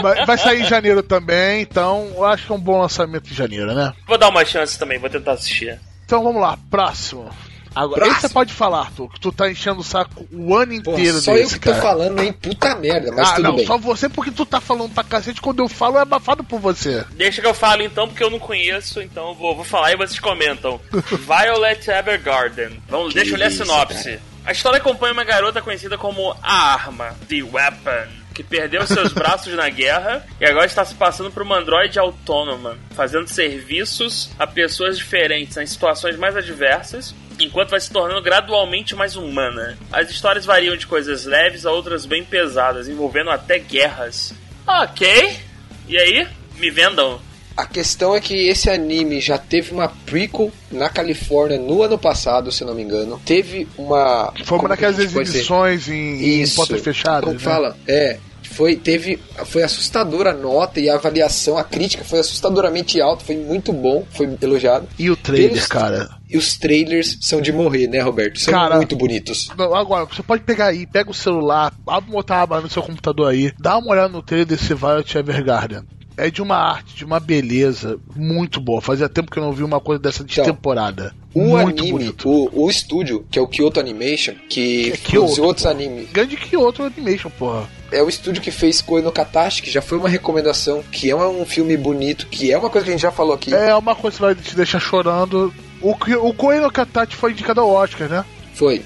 Vai, vai sair em janeiro também, então eu acho que é um bom lançamento em janeiro, né? Vou dar uma chance também, vou tentar assistir. Então vamos lá, próximo. Agora, Próximo. você pode falar, Arthur, que tu tá enchendo o saco o ano Pô, inteiro só desse, eu que tô cara. falando, hein? Puta merda, mas ah, tudo não, bem. só você porque tu tá falando pra cacete. Quando eu falo, é abafado por você. Deixa que eu falo então, porque eu não conheço, então eu vou, vou falar e vocês comentam. Violet Evergarden. Vamos, deixa eu ler a sinopse. A história acompanha uma garota conhecida como a Arma, The Weapon, que perdeu seus braços na guerra e agora está se passando por uma androide autônoma, fazendo serviços a pessoas diferentes em situações mais adversas, enquanto vai se tornando gradualmente mais humana. As histórias variam de coisas leves a outras bem pesadas, envolvendo até guerras. Ok. E aí? Me vendam. A questão é que esse anime já teve uma prequel na Califórnia no ano passado, se não me engano. Teve uma. Foi uma daquelas exibições em, em Isso. portas fechadas. Como né? fala? É. Foi, teve, foi assustadora a nota e a avaliação, a crítica foi assustadoramente alta, foi muito bom, foi elogiado. E o trailer, Pelos- cara. E os trailers são de morrer, né, Roberto? São Cara, muito bonitos. Não, agora, você pode pegar aí, pega o celular, abre outra aba no seu computador aí, dá uma olhada no trailer desse Violet Evergarden. É de uma arte, de uma beleza muito boa. Fazia tempo que eu não vi uma coisa dessa de Então, temporada. O muito anime, bonito. o, o estúdio, que é o Kyoto Animation, que É produziu Kyoto, outros animes, Grande que outro animation, porra. é o estúdio que fez Koi no Katashi, que já foi uma recomendação, que é um filme bonito, que é uma coisa que a gente já falou aqui. É uma coisa que vai te deixar chorando. O, que- o Koei no Katachi foi indicado ao Oscar, né? Foi.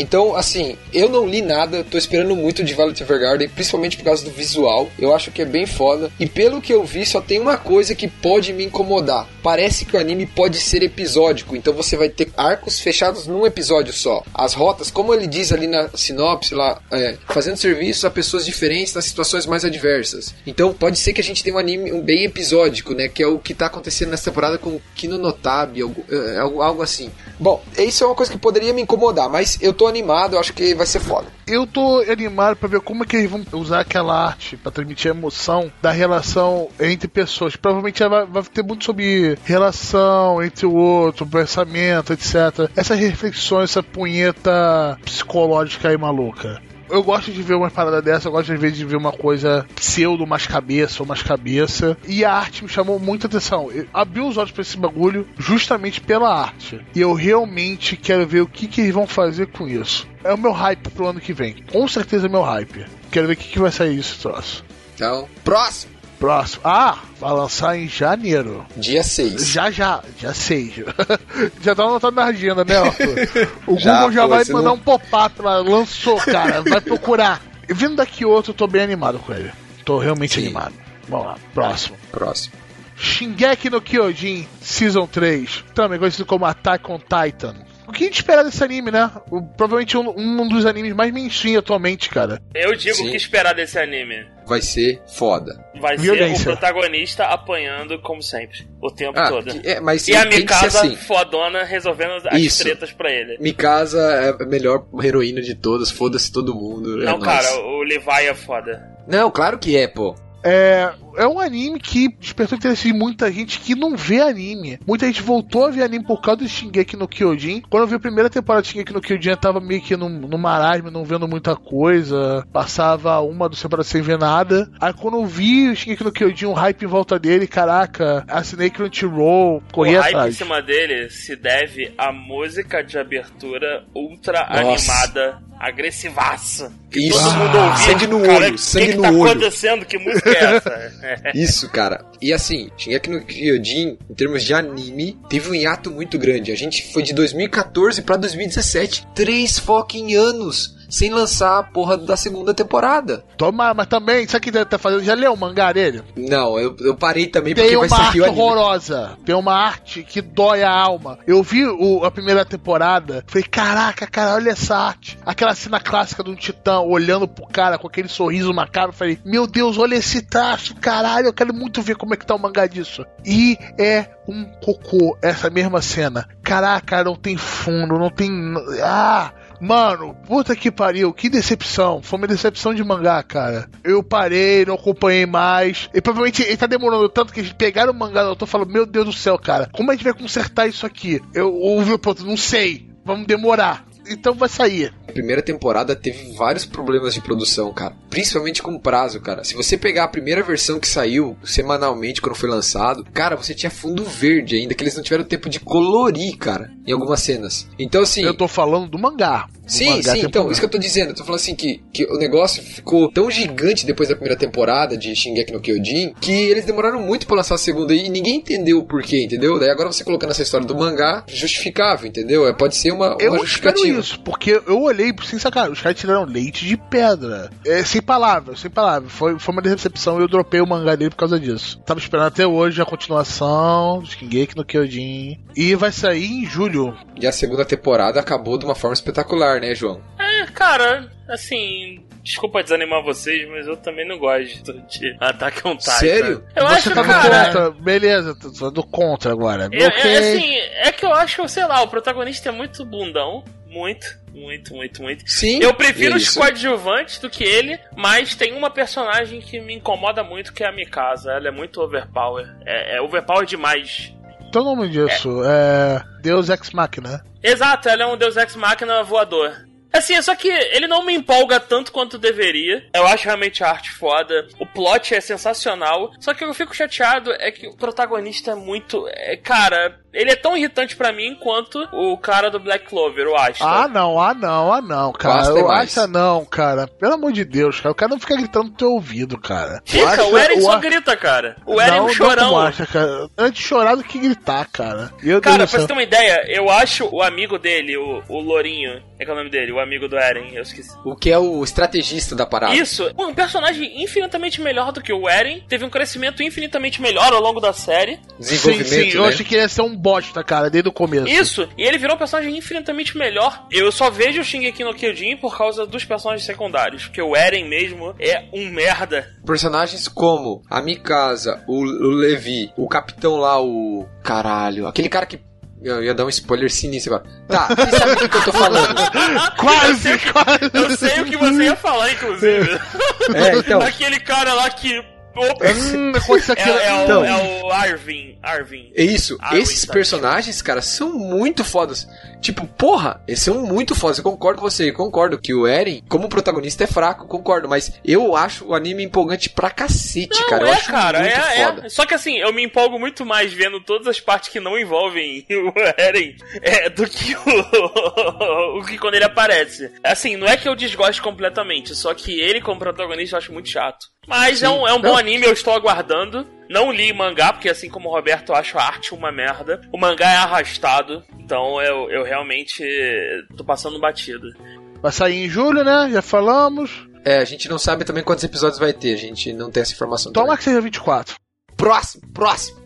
Então, assim, eu não li nada, tô esperando muito de Violet Evergarden, principalmente por causa do visual. Eu acho que é bem foda. E pelo que eu vi, só tem uma coisa que pode me incomodar. Parece que o anime pode ser episódico, então você vai ter arcos fechados num episódio só. As rotas, como ele diz ali na sinopse, lá, é, fazendo serviço a pessoas diferentes nas situações mais adversas. Então, pode ser que a gente tenha um anime bem episódico, né? Que é o que tá acontecendo nessa temporada com Kino Notabi, é, algo, algo assim. Bom, isso é uma coisa que poderia me incomodar, mas eu tô animado, eu acho que vai ser foda. Eu tô animado pra ver como é que eles vão usar aquela arte pra transmitir a emoção da relação entre pessoas. Provavelmente vai, vai ter muito sobre relação entre o outro, pensamento, etc. Essas reflexões, essa punheta psicológica aí maluca. Eu gosto de ver uma parada dessa, eu gosto às vezes de ver uma coisa pseudo, mais cabeça ou mais cabeça. E a arte me chamou muita atenção. Eu abri os olhos pra esse bagulho justamente pela arte. E eu realmente quero ver o que, que eles vão fazer com isso. É o meu hype pro ano que vem. Com certeza é meu hype. Quero ver o que, que vai sair desse troço. Então, próximo! Próximo. Ah, vai lançar em janeiro. Dia 6. Já, já, dia 6. já tá anotado na agenda, né, Arthur? O Já, Google já pô, vai mandar não- um pop-up lá, lançou, cara, vai procurar. E Vindo daqui outro, eu tô bem animado com ele. Tô realmente Sim. animado. Vamos lá, próximo. Próximo. Shingeki no Kyojin Season 3, também conhecido como Attack on Titan. O que a gente espera desse anime, né? O- provavelmente um, um dos animes mais mainstream atualmente, cara. Eu digo Sim. o que esperar desse anime. Vai ser foda. Vai Violência. ser o protagonista apanhando, como sempre, o tempo Ah, todo. que- é, mas E a Mikasa assim. fodona resolvendo as Isso. tretas pra ele. Mikasa é a melhor heroína de todas, foda-se todo mundo. é Não, nóis. cara, o Levi é foda. Não, claro que é, pô. É, é um anime que despertou interesse de muita gente que não vê anime. Muita gente voltou a ver anime por causa de Shingeki no Kyojin. Quando eu vi a primeira temporada de Shingeki no Kyojin, eu tava meio que num, num marasmo, não vendo muita coisa. Passava uma duas temporadas sem ver nada. Aí quando eu vi o Shingeki no Kyojin, um hype em volta dele, caraca, assinei Crunchyroll, corri o hype em atrás. cima dele se deve à música de abertura ultra Nossa. animada, agressivaça. Que Isso. todo mundo ouvia. sangue no cara, olho, sangue que que no tá olho. acontecendo? Que música é essa? Isso, cara. E assim, Shingeki no Kyojin, em termos de anime, teve um hiato muito grande. A gente foi de 2014 pra 2017. Três fucking anos sem lançar a porra da segunda temporada. Toma, mas também, sabe o que deve estar fazendo? Já leu o mangá dele? Não, eu, eu parei também porque Tem vai uma sair arte o anime. horrorosa. Tem uma arte que dói a alma. Eu vi o- a primeira temporada. Falei, caraca, cara, olha essa arte. Aquela cena clássica de um titã olhando pro cara com aquele sorriso macabro. Falei, meu Deus, olha esse traço, caralho. Eu quero muito ver como é que tá o mangá disso. E é um cocô essa mesma cena. Caraca, não tem fundo, não tem. Ah! Mano, puta que pariu, que decepção. Foi uma decepção de mangá, cara. Eu parei, não acompanhei mais. E provavelmente ele tá demorando tanto que gente pegaram o mangá do autor e falou: Meu Deus do céu, cara, como a gente vai consertar isso aqui? Eu ouvi o ponto, não sei, vamos demorar. Então vai sair. A primeira temporada teve vários problemas de produção, cara. Principalmente com prazo, cara. Se você pegar a primeira versão que saiu semanalmente quando foi lançado, cara, você tinha fundo verde ainda, que eles não tiveram tempo de colorir, cara, em algumas cenas. Então, assim. Eu tô falando do mangá. Sim, sim, então, isso que eu tô dizendo. Eu tô falando assim que, que o negócio ficou tão gigante depois da primeira temporada de Shingeki no Kyojin que eles demoraram muito pra lançar a segunda e ninguém entendeu o porquê, entendeu? Daí agora você colocando essa história do mangá, justificável, entendeu? É, pode ser uma, Eu uma espero justificativa. isso, porque eu olhei sem sacanagem, os caras tiraram leite de pedra. É, sem palavras, sem palavras. Foi, foi uma decepção e eu dropei o mangá dele por causa disso. Tava esperando até hoje a continuação de Shingeki no Kyojin. E vai sair em julho. E a segunda temporada acabou de uma forma espetacular, né, João? É, cara, assim. Desculpa desanimar vocês, mas eu também não gosto de Attack on Titan. Sério? Eu Você acho, tá do cara. contra. Beleza, tô, do contra agora. Eu, ok. é, assim, é que eu acho, sei lá, o protagonista é muito bundão. Muito, muito, muito, muito. Sim. Eu prefiro os isso. coadjuvantes do que ele, mas tem uma personagem que me incomoda muito, que é a Mikasa. Ela é muito overpower. É, é overpower demais. Então o nome disso é. Deus Ex Machina. Exato, ela é um Deus Ex Machina voador. Assim, só que ele não me empolga tanto quanto deveria. Eu acho realmente a arte foda. O plot é sensacional. Só que eu fico chateado é que o protagonista é muito. É, cara, ele é tão irritante pra mim quanto o cara do Black Clover, o Asta. Ah, não, ah, não, ah, não, cara. Eu mais. acho não, cara. Pelo amor de Deus, cara. O cara não fica gritando no teu ouvido, cara. Fica, Asta- o Eren só Asta- grita, cara. O Eren é não, um não chorão. como acha, cara. Antes chorar do que gritar, cara. Meu Cara, Deus pra você ter uma ideia, eu acho o amigo dele, o, o Lourinho, é que é o nome dele, o amigo do Eren, eu esqueci. O que é o estrategista da parada. Isso, um personagem infinitamente melhor do que o Eren, teve um crescimento infinitamente melhor ao longo da série. Sim, Desenvolvimento, sim, eu né? achei que ele ia ser um bosta, cara, desde o começo. Isso, e ele virou um personagem infinitamente melhor. Eu só vejo o Shingeki no Kyojin por causa dos personagens secundários, porque o Eren mesmo é um merda. Personagens como a Mikasa, o, o Levi, o capitão lá, o. Caralho, aquele cara que. Eu ia dar um spoiler sinistro agora. Tá, sabem do que eu tô falando. Quase, quase. Eu sei o que você ia falar, inclusive. É, então. Aquele cara lá que. Opa, Hum, é, é o, Então. é o Arvin. Arvin. É isso, Ah, esses tá. personagens, cara, são muito fodas. Tipo, porra, eles são muito fodas. Eu concordo com você, eu concordo que o Eren, como protagonista, é fraco, concordo. Mas eu acho o anime empolgante pra cacete, Não, cara. Eu é, acho cara, muito é, foda. é. Só que assim, eu me empolgo muito mais vendo todas as partes que não envolvem o Eren é, do que o, o que quando ele aparece. Assim, não é que eu desgoste completamente, só que ele como protagonista eu acho muito chato. Mas é um, é um bom anime, eu estou aguardando. Não li mangá, porque assim como o Roberto, eu acho a arte uma merda. O mangá é arrastado, então eu, eu realmente tô passando batido. Vai sair em julho, né? Já falamos. É, a gente não sabe também quantos episódios vai ter, a gente não tem essa informação. Toma também. que seja 24. Próximo, próximo.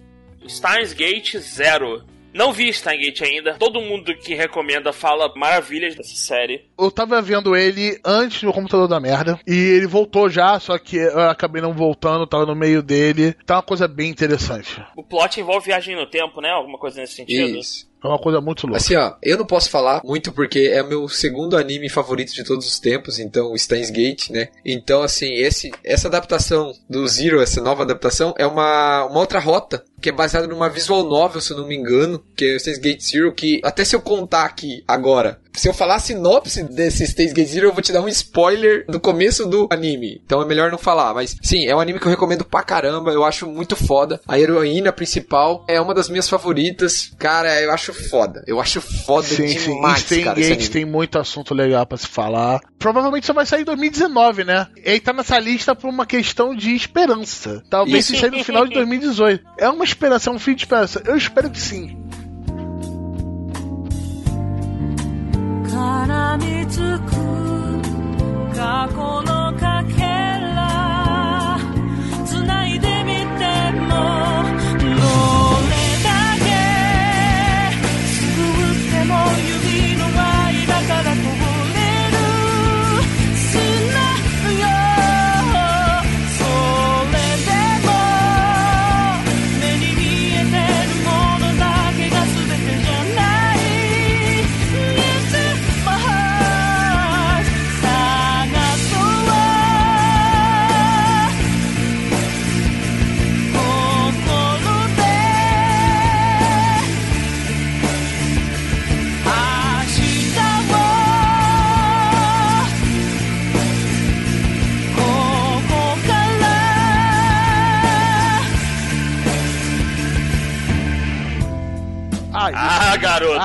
Steins Gate Zero. Não vi Steins Gate ainda. Todo mundo que recomenda fala maravilhas dessa série. Eu tava vendo ele antes no computador da merda. E ele voltou já, só que eu acabei não voltando, tava no meio dele. Tá uma coisa bem interessante. O plot envolve viagem no tempo, né? Alguma coisa nesse sentido. Isso. É uma coisa muito louca. Assim, ó, eu não posso falar muito porque é o meu segundo anime favorito de todos os tempos, então o Steins Gate, né? Então, assim, esse, essa adaptação do Zero, essa nova adaptação, é uma, uma outra rota, que é baseada numa visual novel, se eu não me engano, que é o Steins Gate Zero, que até se eu contar aqui agora, se eu falar a sinopse desse Steins Gate Zero, eu vou te dar um spoiler do começo do anime. Então é melhor não falar. Mas sim, é um anime que eu recomendo pra caramba. Eu acho muito foda. A heroína principal é uma das minhas favoritas. Cara, eu acho foda. Eu acho foda Sim, sim. demais, cara. Gate anime. tem muito assunto legal pra se falar. Provavelmente só vai sair em 2019, né? Ele tá nessa lista por uma questão de esperança. Talvez Isso. se sair no final de 2018. É uma esperança, é um fim de esperança. Eu espero que sim.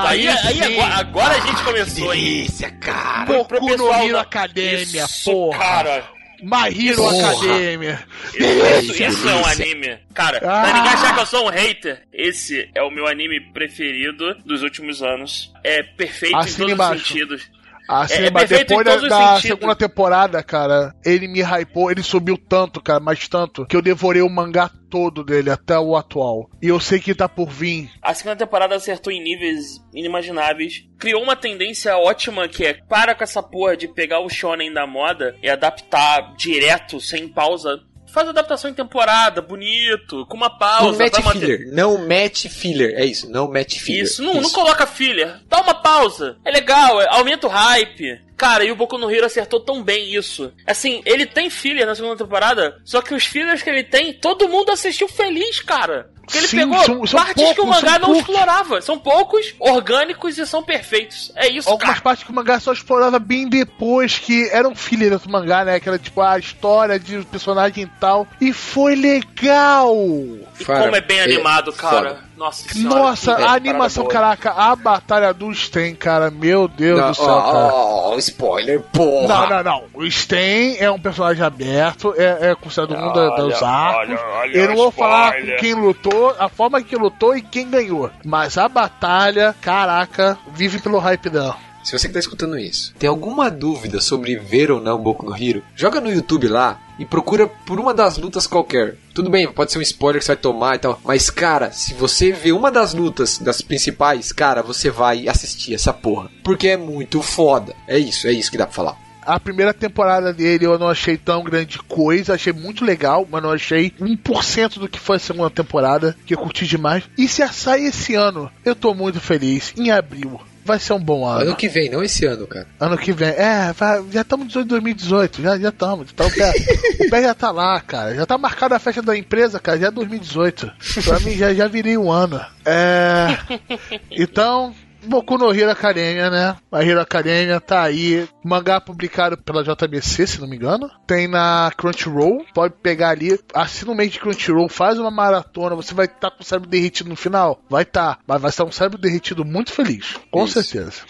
Aí, Aí aí, agora, agora a gente começou, hein? Delícia, cara. Pro, pro pessoal da- Academia, Isso, porra. cara. My Hero Porra. Academia. Isso, isso é um anime. Cara, Ah. pra ninguém achar que eu sou um hater, esse é o meu anime preferido dos últimos anos. É perfeito em Assina todos embaixo. os sentidos. Assim, É- é mas depois em da, da segunda temporada, cara, ele me hypou, ele subiu tanto, cara, mas tanto, que eu devorei o mangá todo dele, até o atual. E eu sei que tá por vir. A segunda temporada acertou em níveis inimagináveis. Criou uma tendência ótima que é para com essa porra de pegar o shonen da moda e adaptar direto, sem pausa. Faz adaptação em temporada, bonito, com uma Não pausa. mete pra manter- filler. Não mete filler. É isso, não mete filler. Isso, não, não coloca filler. Dá uma pausa. É legal, é- aumenta o hype. Cara, e o Boku no Hero acertou tão bem isso. Assim, ele tem filler na segunda temporada, só que os fillers que ele tem, todo mundo assistiu feliz, cara. Porque ele Sim, pegou são- são partes que o poucos, mangá não poucos. explorava. São poucos, orgânicos e são perfeitos. É isso, Algumas cara. partes que o mangá só explorava bem depois, que eram filler do mangá, né? Que era tipo a história de um personagem e tal. E foi legal! E Cara, como é bem é animado, cara. foda. Nossa senhora. Nossa, que a animação, boa. caraca, a batalha do Sten, cara, meu Deus Não, do céu, cara. ó, ó, spoiler, porra. Não, não, não. O Sten é um personagem aberto, é, é considerado um da- Olha, dos arcos. olha, olha Eu não vou o falar spoiler. com quem lutou, a forma que lutou e quem ganhou. Mas a batalha, caraca, vive pelo hype dela. Se você que tá escutando isso, tem alguma dúvida sobre ver ou não Boku no Hero, joga no YouTube lá e procura por uma das lutas qualquer. Tudo bem, pode ser um spoiler que você vai tomar e tal, mas cara, se você vê uma das lutas das principais, cara, você vai assistir essa porra, porque é muito foda. É isso, é isso que dá pra falar. A primeira temporada dele eu não achei tão grande coisa, achei muito legal, mas não achei 1% do que foi a segunda temporada, que eu curti demais. E se sai esse ano, eu tô muito feliz, em abril. Vai ser um bom ano. Ano que vem, não esse ano, cara. Ano que vem. É, vai- já estamos em 2018, já já estamos. Então, o pé, o pé já tá lá, cara. Já tá marcada a festa da empresa, cara, já é 2018. Pra mim já, já virei um ano. É. Então, Boku no Hero Academia, né? A Hero Academia tá aí. Mangá publicado pela JBC, se não me engano. Tem na Crunchyroll. Pode pegar ali. Assina o mês de Crunchyroll, faz uma maratona. Você vai estar com o cérebro derretido no final? Vai estar. Mas vai estar um cérebro derretido muito feliz. Com Isso. certeza.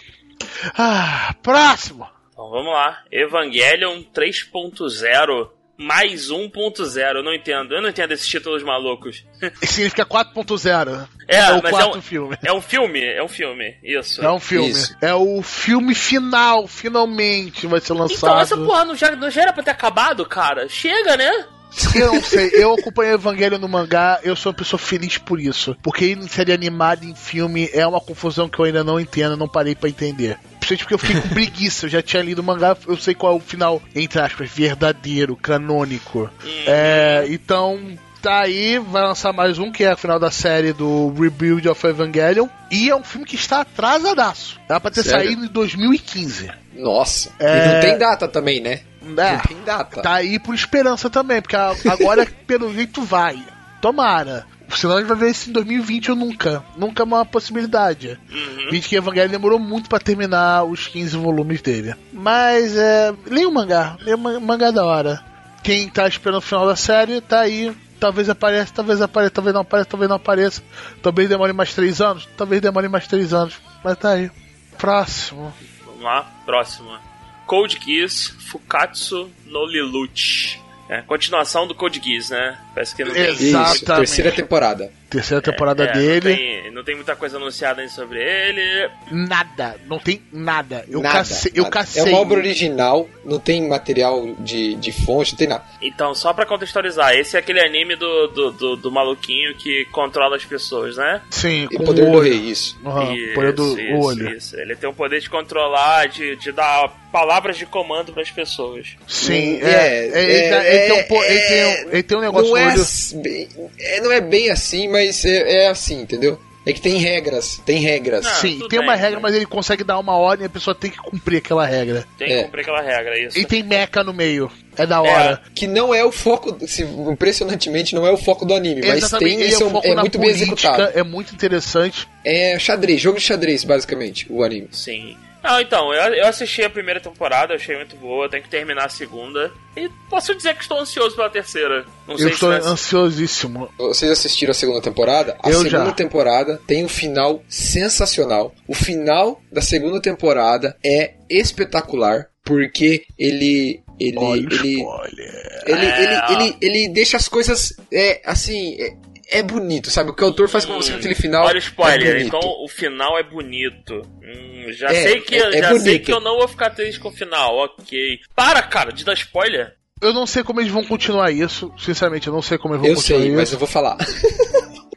Ah, próximo! Então vamos lá. Evangelion 3.0 mais 1.0. Eu não entendo. Eu não entendo esses títulos malucos. Significa 4.0. É, o mas é um, filme. é um filme. É um filme. Isso. É um filme. Isso. É o filme final, finalmente vai ser lançado. Então essa porra não já, não já era pra ter acabado, cara? Chega, né? Eu não sei, eu acompanhei Evangelho no mangá, eu sou uma pessoa feliz por isso. Porque em série animada em filme é uma confusão que eu ainda não entendo, não parei pra entender. Principalmente porque eu fiquei com preguiça, eu já tinha lido o mangá, eu sei qual é o final, entre aspas, verdadeiro, canônico. É, então, tá aí, vai lançar mais um, que é a final da série do Rebuild of Evangelion. E é um filme que está atrasadaço. Era pra ter Sério? saído em 2015. Nossa. É. E não tem data também, né? É. Não tem data. Tá aí por esperança também, porque agora, pelo jeito, vai. Tomara. Senão a gente vai ver isso em 2020 ou nunca. Nunca é uma possibilidade. Uhum. Vídeo que Evangelho demorou muito pra terminar os 15 volumes dele. Mas, é. Leia o mangá. Leia o ma- mangá da hora. Quem tá esperando o final da série, tá aí. Talvez apareça, talvez apareça, talvez não apareça, talvez não apareça. Talvez demore mais 3 anos, talvez demore mais 3 anos. Mas tá aí. Próximo. Vamos lá, próxima. Code Geass Fukatsu no. É, continuação do Code Geass, né? Parece que não tem, Isso, Exatamente. terceira temporada. Terceira temporada é, dele. Não tem, não tem muita coisa anunciada aí sobre ele. Nada, não tem nada. Eu nada, cacei. Eu nada. cacei. É uma obra original, não tem material de, de fonte, não tem nada. Então, só pra contextualizar, esse é aquele anime do, do, do, do maluquinho que controla as pessoas, né? Sim, E com poder o do olho. rei, isso. Aham, Isso, poder do isso, olho. isso. Ele tem o poder de controlar, de, de dar palavras de comando pras pessoas. Sim, é. é, é, ele, tá- ele tem um, é, ele, tem um, ele tem um negócio Não é, bem, é- não é bem assim, mas é, é assim, entendeu? É que tem regras, tem regras. Não, Sim, tudo tem bem, uma regra, né? mas ele consegue dar uma ordem e a pessoa tem que cumprir aquela regra. Tem que É. cumprir aquela regra, isso. E tem mecha no meio. É da hora. Que não é o foco, se, impressionantemente, não é o foco do anime, mas Exatamente, tem ele isso, é, um é muito bem política, executado. é muito interessante. É xadrez, jogo de xadrez, basicamente, o anime. Sim. Não, então, eu, eu assisti a primeira temporada, achei muito boa, tenho que terminar a segunda. E posso dizer que estou ansioso pela terceira. Não Eu sei estou se ansiosíssimo. Vocês assistiram a segunda temporada? A Eu segunda já. temporada tem um final sensacional. O final da segunda temporada é espetacular, porque ele. Ele, Olha ele, ele, É, ele, ó. ele, ele deixa as coisas. É, assim. É, é bonito, sabe? O que o autor faz com você naquele final. Olha o spoiler, é então o final é bonito. Hum, já É, sei que é- é já sei bonito. que eu não vou ficar triste com o final, ok. Para, cara, de dar spoiler. Eu não sei como eles vão continuar isso. Sinceramente, eu não sei como eles vão Eu continuar sei, isso. mas eu vou falar.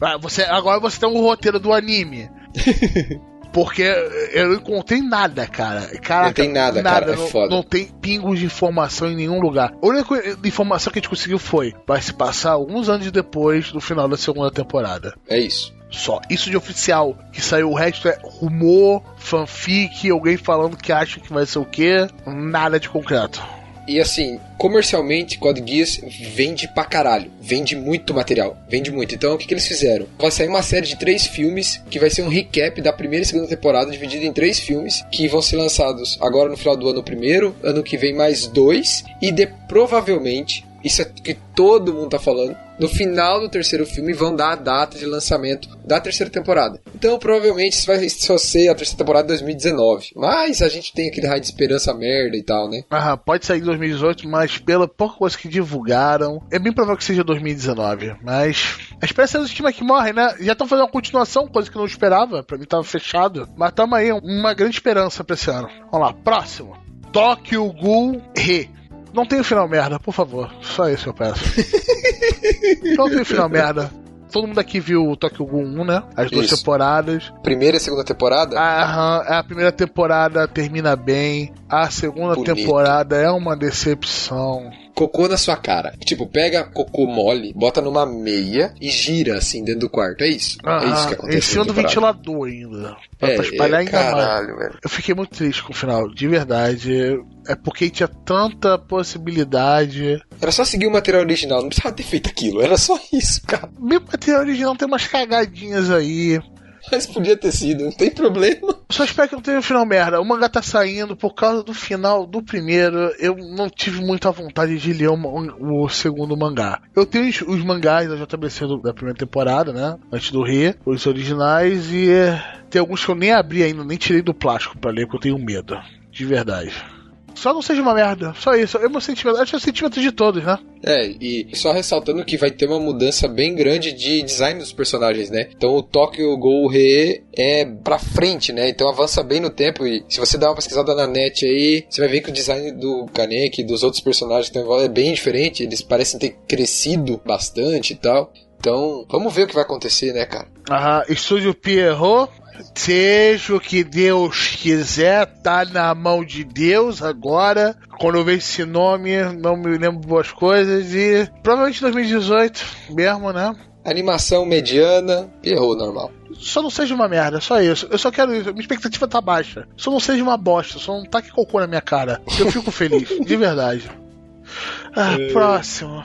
Ah, você, agora você tem um roteiro do anime. Porque eu não encontrei nada, cara. Caraca, Não tem nada, cara, é não, foda. não tem pingos de informação em nenhum lugar. A única informação que a gente conseguiu foi: vai se passar alguns anos depois do final da segunda temporada. É isso. Só. Isso de oficial. Que saiu o resto é rumor, fanfic, alguém falando que acha que vai ser o quê. Nada de concreto. E assim, comercialmente, Code Geass vende pra caralho. Vende muito material. Vende muito. Então, o que, que eles fizeram? Vai sair uma série de três filmes, que vai ser um recap da primeira e segunda temporada, dividido em três filmes, que vão ser lançados agora no final do ano primeiro, ano que vem mais dois, e de, provavelmente, isso é que todo mundo tá falando, no final do terceiro filme vão dar a data de lançamento da terceira temporada. Então, provavelmente, isso vai só ser a terceira temporada de 2019. Mas a gente tem aquele raio de esperança merda e tal, né? Aham, pode sair em 2018, mas pela pouca coisa que divulgaram, é bem provável que seja 2019. Mas a esperança é do time que morre, né? Já estão fazendo uma continuação, coisa que eu não esperava. Pra mim tava fechado. Mas tamo aí, uma grande esperança pra esse ano. Vamos lá, próximo. Tokyo Ghoul Re. Não tem final merda, por favor. Só isso eu peço. não tem final merda. Todo mundo aqui viu o Tokyo Ghoul 1, né? As duas Isso. temporadas. Primeira e segunda temporada? Aham, a primeira temporada termina bem. A segunda Bonito. temporada é uma decepção. Cocô na sua cara. Tipo, pega cocô mole, bota numa meia e gira assim dentro do quarto. É isso. é isso que Aham, acontece. em cima na do ventilador ainda. Pra, É, espalhar é, ainda mais. caralho, velho. Eu fiquei muito triste com o final, de verdade. É porque tinha tanta possibilidade. Era só seguir o material original, não precisava ter feito aquilo. Era só isso, cara. Meu material original tem umas cagadinhas aí. Mas podia ter sido, não tem problema. Só espero que não tenha um final merda. O mangá tá saindo por causa do final do primeiro. Eu não tive muita vontade de ler o, man- o segundo mangá. Eu tenho os, os mangás da JBC do- da primeira temporada, né? Antes do Re, os originais, e é, tem alguns que eu nem abri ainda, nem tirei do plástico pra ler, porque eu tenho medo. De verdade. Só não seja uma merda. Só isso. É meu sentimento. Acho que é o sentimento de todos, né? É, e só ressaltando que vai ter uma mudança bem grande de design dos personagens, né? Então o Tokyo Ghoul Re é pra frente, né? Então avança bem no tempo e se você dá uma pesquisada na net aí, você vai ver que o design do Kaneki e dos outros personagens que estão é bem diferente, eles parecem ter crescido bastante e tal. Então, vamos ver o que vai acontecer, né, cara? Aham, Estúdio Pierrot. Seja o que Deus quiser, tá na mão de Deus agora. Quando eu vejo esse nome, não me lembro boas coisas. E provavelmente 2018 mesmo, né? Animação mediana, errou normal. Só não seja uma merda, só isso. Eu só quero isso. Minha expectativa tá baixa. Só não seja uma bosta, só não taque cocô na minha cara. Eu fico feliz, de verdade. Ah, próximo.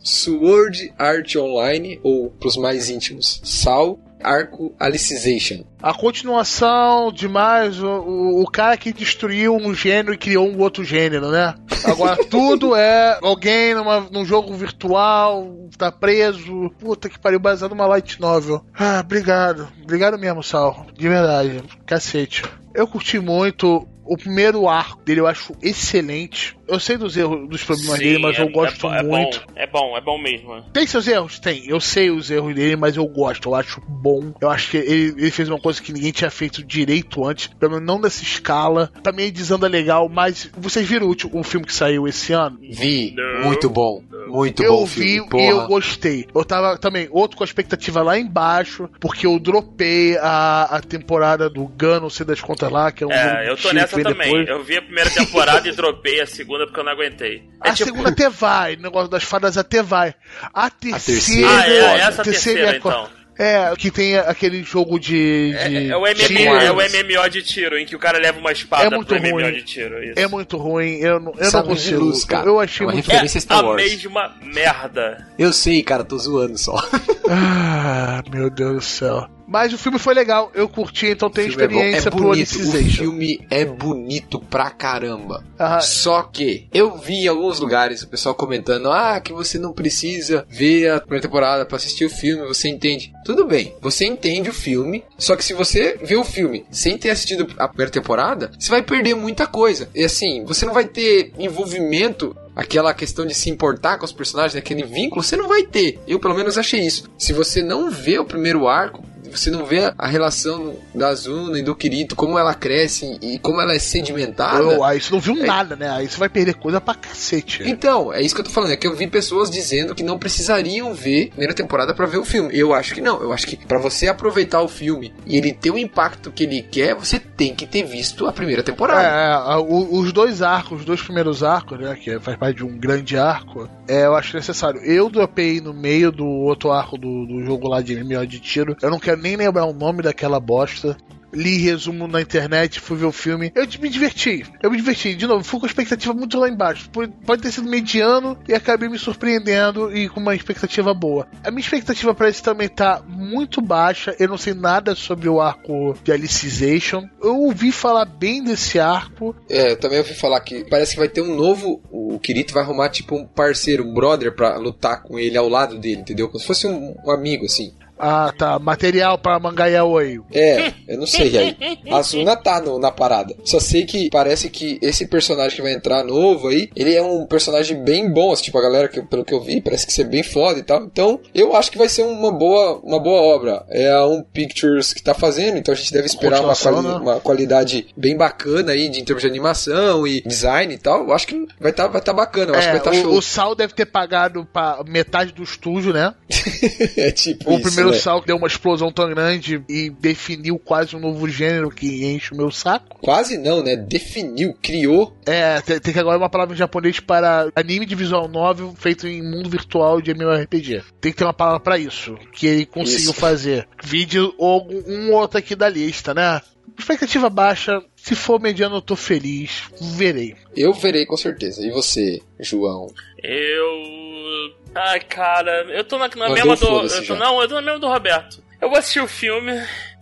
Sword Art Online, ou pros mais íntimos, SAL, Arco Alicization. A continuação demais, o, o, o cara que destruiu um gênero e criou um outro gênero, né? Agora tudo é alguém numa, num jogo virtual, tá preso. Puta que pariu, baseado numa light novel. Ah, obrigado. Obrigado mesmo, Sal. De verdade. Cacete. Eu curti muito. O primeiro arco dele eu acho excelente. Eu sei dos erros, dos problemas Sim, dele, mas é- eu gosto é, bo- é muito. Bom, é bom, é bom mesmo. Tem seus erros? Tem. Eu sei os erros dele, mas eu gosto. Eu acho bom. Eu acho que ele, ele fez uma coisa que ninguém tinha feito direito antes. Pelo menos não nessa escala. Pra mim, ele desanda legal, mas vocês viram o, último, o filme que saiu esse ano? Vi, Não. muito bom. Muito eu bom vi filme, e eu gostei. Eu tava também, outro com a expectativa lá embaixo, porque eu dropei a, a temporada do Gun, não sei das contas lá, que é um É, eu tô nessa também. depois. Eu vi a primeira temporada e dropei a segunda porque eu não aguentei. É A tipo- segunda até vai, o negócio das fadas até vai. A terceira. terceira Ah, é, foda. essa terceira, é co- então. É, que tem aquele jogo de. É, de é o MMO, tiro. é o MMO de tiro, em que o cara leva uma espada É muito pro MMO ruim. de tiro. Isso. É muito ruim, eu não, eu não consigo. luz, cara. Eu achei É uma muito. referência é Star a Wars. mesma merda. Eu sei, cara, tô zoando só. Ah, meu Deus do céu. Mas o filme foi legal, eu curti, então tenho é bom. experiência é bonito. O filme é bonito pra caramba. Só que eu vi em alguns lugares o pessoal comentando: ah, que você não precisa ver a primeira temporada pra assistir o filme, você entende. Tudo bem, você entende o filme, só que se você vê o filme sem ter assistido a primeira temporada, você vai perder muita coisa. E assim, você não vai ter envolvimento. Aquela questão de se importar com os personagens, aquele vínculo, você não vai ter. Eu, pelo menos, achei isso. Se você não vê o primeiro arco, você não vê a relação da Azuna e do Kirito, como ela cresce e como ela é sedimentada. eu, aí você não viu É. nada, né? Aí você vai perder coisa pra cacete. Então, é isso que eu tô falando. É que eu vi pessoas dizendo que não precisariam ver a primeira temporada pra ver o filme. Eu acho que não. Eu acho que pra você aproveitar o filme e ele ter o impacto que ele quer, você tem que ter visto a primeira temporada. É, o- os dois arcos, os dois primeiros arcos, né? Que faz parte de um grande arco, é, eu acho necessário. Eu dropei no meio do outro arco do, do jogo lá de MMO de tiro. Eu não quero nem lembrar o nome daquela bosta. Li resumo na internet, fui ver o filme. Eu me diverti. Eu me diverti. De novo, fui com a expectativa muito lá embaixo. Pode ter sido mediano e acabei me surpreendendo e com uma expectativa boa. A minha expectativa para esse também tá muito baixa. Eu não sei nada sobre o arco de Alicization. Eu ouvi falar bem desse arco. É, eu também ouvi falar que parece que vai ter um novo. O Kirito vai arrumar tipo um parceiro, um brother pra lutar com ele ao lado dele, entendeu? Como se fosse um, um amigo assim. Ah, tá. Material para Mangaia Oi. É, eu não sei aí. A Asuna tá no- na parada. Só sei que parece que esse personagem que vai entrar novo aí, ele é um personagem bem bom, assim, tipo, a galera, que, pelo que eu vi, parece que ser bem foda e tal. Então, eu acho que vai ser uma boa, uma boa obra. É a Um Pictures que tá fazendo, então a gente deve esperar uma, quali- né? uma qualidade bem bacana aí, de, em termos de animação e design e tal. Eu acho que vai tá, vai tá bacana, eu acho que vai É, tá o, show. o Sal deve ter pagado pra metade do estúdio, né? é tipo O isso, primeiro né? Sal que deu uma explosão tão grande e definiu quase um novo gênero que enche o meu saco. Quase não, né? Definiu, criou. É, tem, tem que agora uma palavra em japonês para anime de visual novel feito em mundo virtual de MMORPG. Tem que ter uma palavra pra isso, que ele conseguiu Isso. fazer. Vídeo ou um outro aqui da lista, né? Expectativa baixa, se for mediano eu tô feliz, verei. Eu verei com certeza. E você, João? Eu. Ai, cara, eu tô na, na mesma do. Eu tô, não, eu tô na mesma do Roberto. Eu vou assistir o filme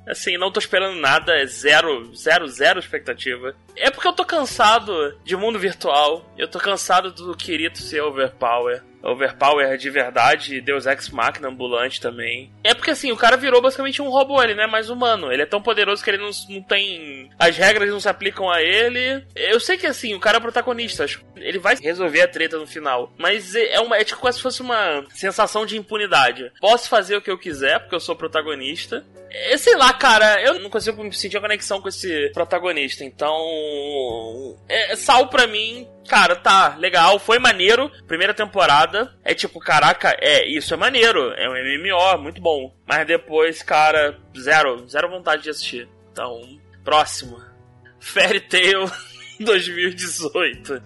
Assim, não tô esperando nada, é zero, zero, zero expectativa. É porque eu tô cansado de mundo virtual, eu tô cansado do Kirito ser overpower. Overpower de verdade, Deus Ex Machina ambulante também. É porque assim, o cara virou basicamente um robô, ele não é mais humano. Ele é tão poderoso que ele não, não tem. As regras não se aplicam a ele. Eu sei que assim, o cara é protagonista, ele vai resolver a treta no final. Mas é, é uma, é tipo como se fosse uma sensação de impunidade. Posso fazer o que eu quiser, porque eu sou protagonista. É, sei lá, cara, eu não consigo sentir a conexão com esse protagonista. Então. É, Sal pra mim, cara, tá, legal, foi maneiro. Primeira temporada. É tipo, caraca, é, isso é maneiro. É um MMO, muito bom. Mas depois, cara, zero, zero vontade de assistir. Então, próximo. Fairy Tail 2018.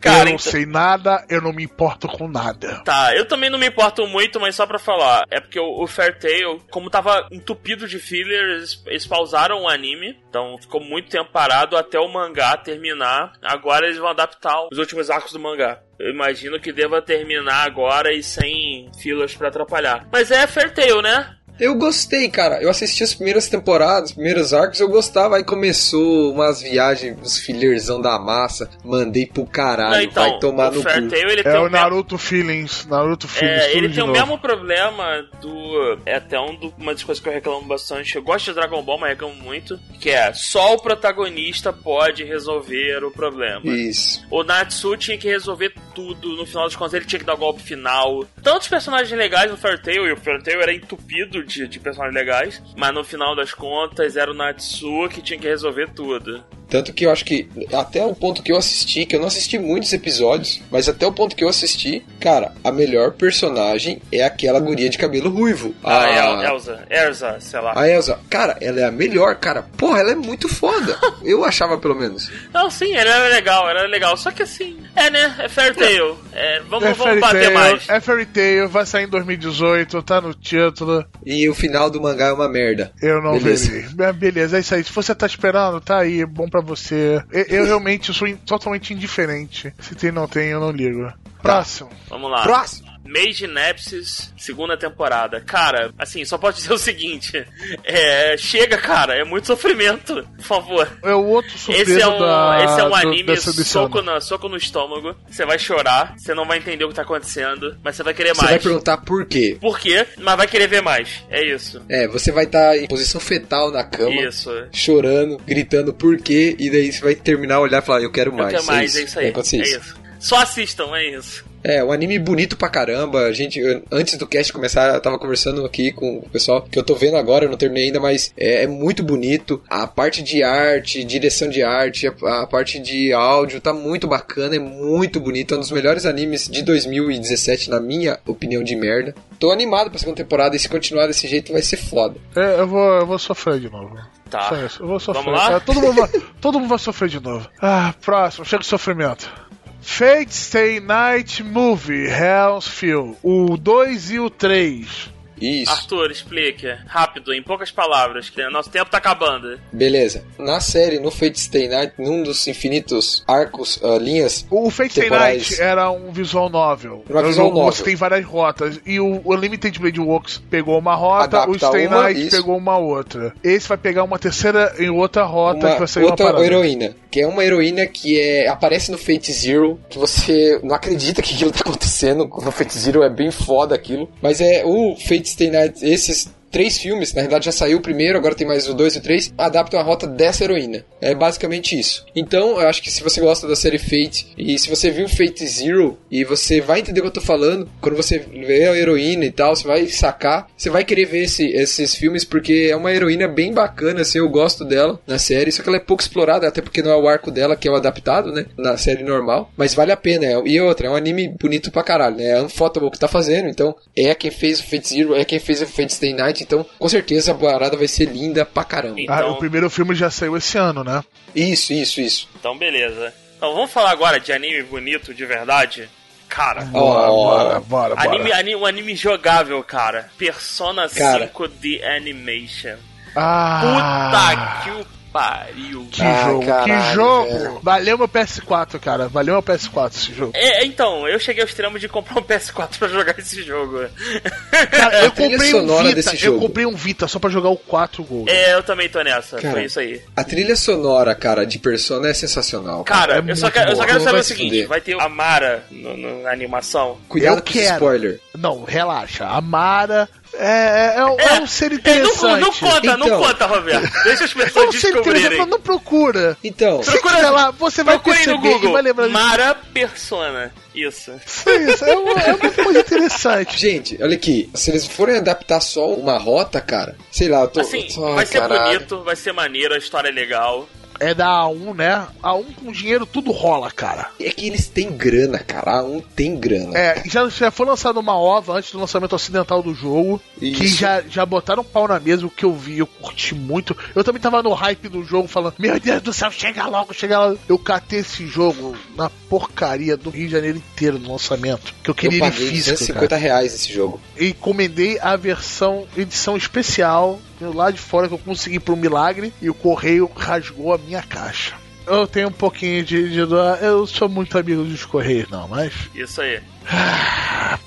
Cara, eu não então- sei nada, eu não me importo com nada. Tá, eu também não me importo muito, mas só pra falar, é porque o, o Fair Tail, como tava entupido de fillers, eles pausaram o anime, então ficou muito tempo parado até o mangá terminar. Agora eles vão adaptar os últimos arcos do mangá. Eu imagino que deva terminar agora e sem fillers pra atrapalhar. Mas é Fair Tail, né? Eu gostei, cara. Eu assisti as primeiras temporadas, os primeiros arcos, eu gostava. Aí começou umas viagens, uns fillerzão da massa. Mandei pro caralho, Não, então, vai tomar o no cu. Ele É tem o o mesmo- Naruto Feelings. Naruto Feelings. É, ele tem o novo. mesmo problema do. É até um do, uma das coisas que eu reclamo bastante. Eu gosto de Dragon Ball, mas reclamo muito. Que é só o protagonista pode resolver o problema. Isso. O Natsu tinha que resolver tudo. No final das contas, ele tinha que dar o golpe final. Tantos personagens legais no Fair Tail, e o Fair Tail era entupido de, de personagens legais. Mas no final das contas, era o Natsu que tinha que resolver tudo. Tanto que eu acho que até o ponto que eu assisti, que eu não assisti muitos episódios, mas até o ponto que eu assisti, cara, a melhor personagem é aquela guria de cabelo ruivo. Ah, a, El- Elsa. Erza, sei lá. a Elsa. Cara, ela é a melhor, cara. Porra, ela é muito foda. Eu achava pelo menos. Não, sim, ele era legal, era legal. Só que assim, é né? É Fair Tail. É, vamos, É vamos Fairy bater Tail, mais. é Fairy Tail, vai sair em 2018, tá no título. E o final do mangá é uma merda. Eu não Beleza. verei. É, Beleza, é isso aí. Se você tá esperando, tá aí, bom pra você. Eu, eu realmente sou in- totalmente indiferente. Se tem ou não tem, eu não ligo. Próximo. Vamos lá. Próximo. Mage Nepsis, segunda temporada. Cara, assim, só posso dizer o seguinte: é, chega, cara, é muito sofrimento, por favor. É o outro surpresa Esse é um, da, esse é um do- anime soco, na, soco no estômago. Você vai chorar, você não vai entender o que tá acontecendo, mas você vai querer Você mais. vai perguntar por quê. Por quê? Mas vai querer ver mais. É isso. É, você vai estar em posição fetal na cama, Isso. chorando, gritando por quê, e daí você vai terminar, olhar e falar, eu quero Eu mais. quero mais, é isso aí. Vai acontecer É isso. isso. Só assistam, é isso. É, um anime bonito pra caramba. A gente, eu- antes do cast começar, eu tava conversando aqui com o pessoal que eu tô vendo agora, eu não terminei ainda, mas é, é muito bonito. A parte de arte, direção de arte, a, a parte de áudio tá muito bacana, é muito bonito. É um dos melhores animes de 2017, na minha opinião de merda. Tô animado pra segunda temporada e se continuar desse jeito vai ser foda. É, eu vou, eu vou sofrer de novo. Tá. Só isso, eu vou sofrer. Vamos lá? tá? Todo, mundo vai, todo mundo vai sofrer de novo. Ah, próximo, chega de sofrimento. Fate Stay Night Movie, Hell's Feel. O 2 e o 3. Isso. Arthur, explique. Rápido, em poucas palavras, que nosso tempo tá acabando. Beleza. Na série, no Fate Stay Night, num dos infinitos arcos, ah, linhas, O Fate Stay. Night era um visual novel. Uma É um visual novel. Você tem várias rotas. E o Unlimited Blade Works pegou uma rota, Adapta o Stay uma, Night isso. pegou uma outra. Esse vai pegar uma terceira em outra rota uma que vai sair outra uma parada. heroína, que é uma heroína que é, aparece no Fate Zero, que você não acredita que aquilo tá acontecendo. No Fate Zero é bem foda aquilo. Mas é o Fate Stay Night, esses três filmes, na verdade já saiu o primeiro, agora tem mais o dois e o três, adaptam a rota dessa heroína. É basicamente isso. Então, eu acho que se você gosta da série Fate, e se você viu Fate Zero, e você vai entender o que eu tô falando, quando você vê a heroína e tal, você vai sacar, você vai querer ver esse- esses filmes, porque é uma heroína bem bacana, assim, eu gosto dela na série, só que ela é pouco explorada, até porque não é o arco dela que é o adaptado, né, na série normal, mas vale a pena, é- e outra, é um anime bonito pra caralho, né, é Unfotable que tá fazendo, então é quem fez o Fate Zero, é quem fez o Fate Stay Night, então com certeza a parada vai ser linda pra caramba. Ah, Então- o primeiro filme já saiu esse ano, né? Isso, isso, isso. Então, beleza. Então, vamos falar agora de anime bonito de verdade? Cara, Bora, Oh. bora, bora, bora. anime, anime, um anime jogável, cara. Persona Cara. 5 The Animation. Ah, Puta que o pariu. Que Ah, jogo, caralho, que jogo. velho. Valeu meu PS4, cara. Valeu meu PS4 esse jogo. É, então, eu cheguei ao extremo de comprar um PS4 pra jogar esse jogo. Cara, eu comprei um Vita. desse Eu comprei um Vita só pra jogar o 4 Gold. É, eu também tô nessa. Cara, Foi isso aí. A trilha sonora, cara, de Persona é sensacional. Cara, é eu, só quero, eu só quero saber Vai o se seguinte: fuder. vai ter a Mara no- no- na animação. Cuidado eu com quero. spoiler. Não, relaxa. A Mara é, é, um- é um ser É, não, interessante. não conta, não Então. conta, Roberto. Deixa as É pessoas um ser interessante, descobrirem. não procura. Então, Se você lá, você vai Procurem no perceber e Google. vai lembrar disso. Mara Persona. Isso. Isso, é uma, é uma coisa interessante. gente, olha aqui. Se eles forem adaptar só uma rota, cara, sei lá, eu tô. Assim, Ai, vai ser caralho. bonito, vai ser maneiro, a história é legal. É da A1, né? A1 com dinheiro tudo rola, cara. É que eles têm grana, cara. A um tem grana. É, já, já foi lançada uma OVA antes do lançamento ocidental do jogo. Que Isso. já, já botaram pau na mesa, o que eu vi, eu curti muito. Eu também tava no hype do jogo, falando: Meu Deus do céu, chega logo, chega logo. Eu catei esse jogo na porcaria do Rio de Janeiro inteiro no lançamento. Que eu Eu queria ele paguei físico. 250 Cara. reais esse jogo. E encomendei a versão edição especial lá de fora que eu consegui por um milagre. E o correio rasgou a minha caixa. Eu tenho um pouquinho de, de dó. Eu sou muito amigo dos Correios, não, mas. Isso aí.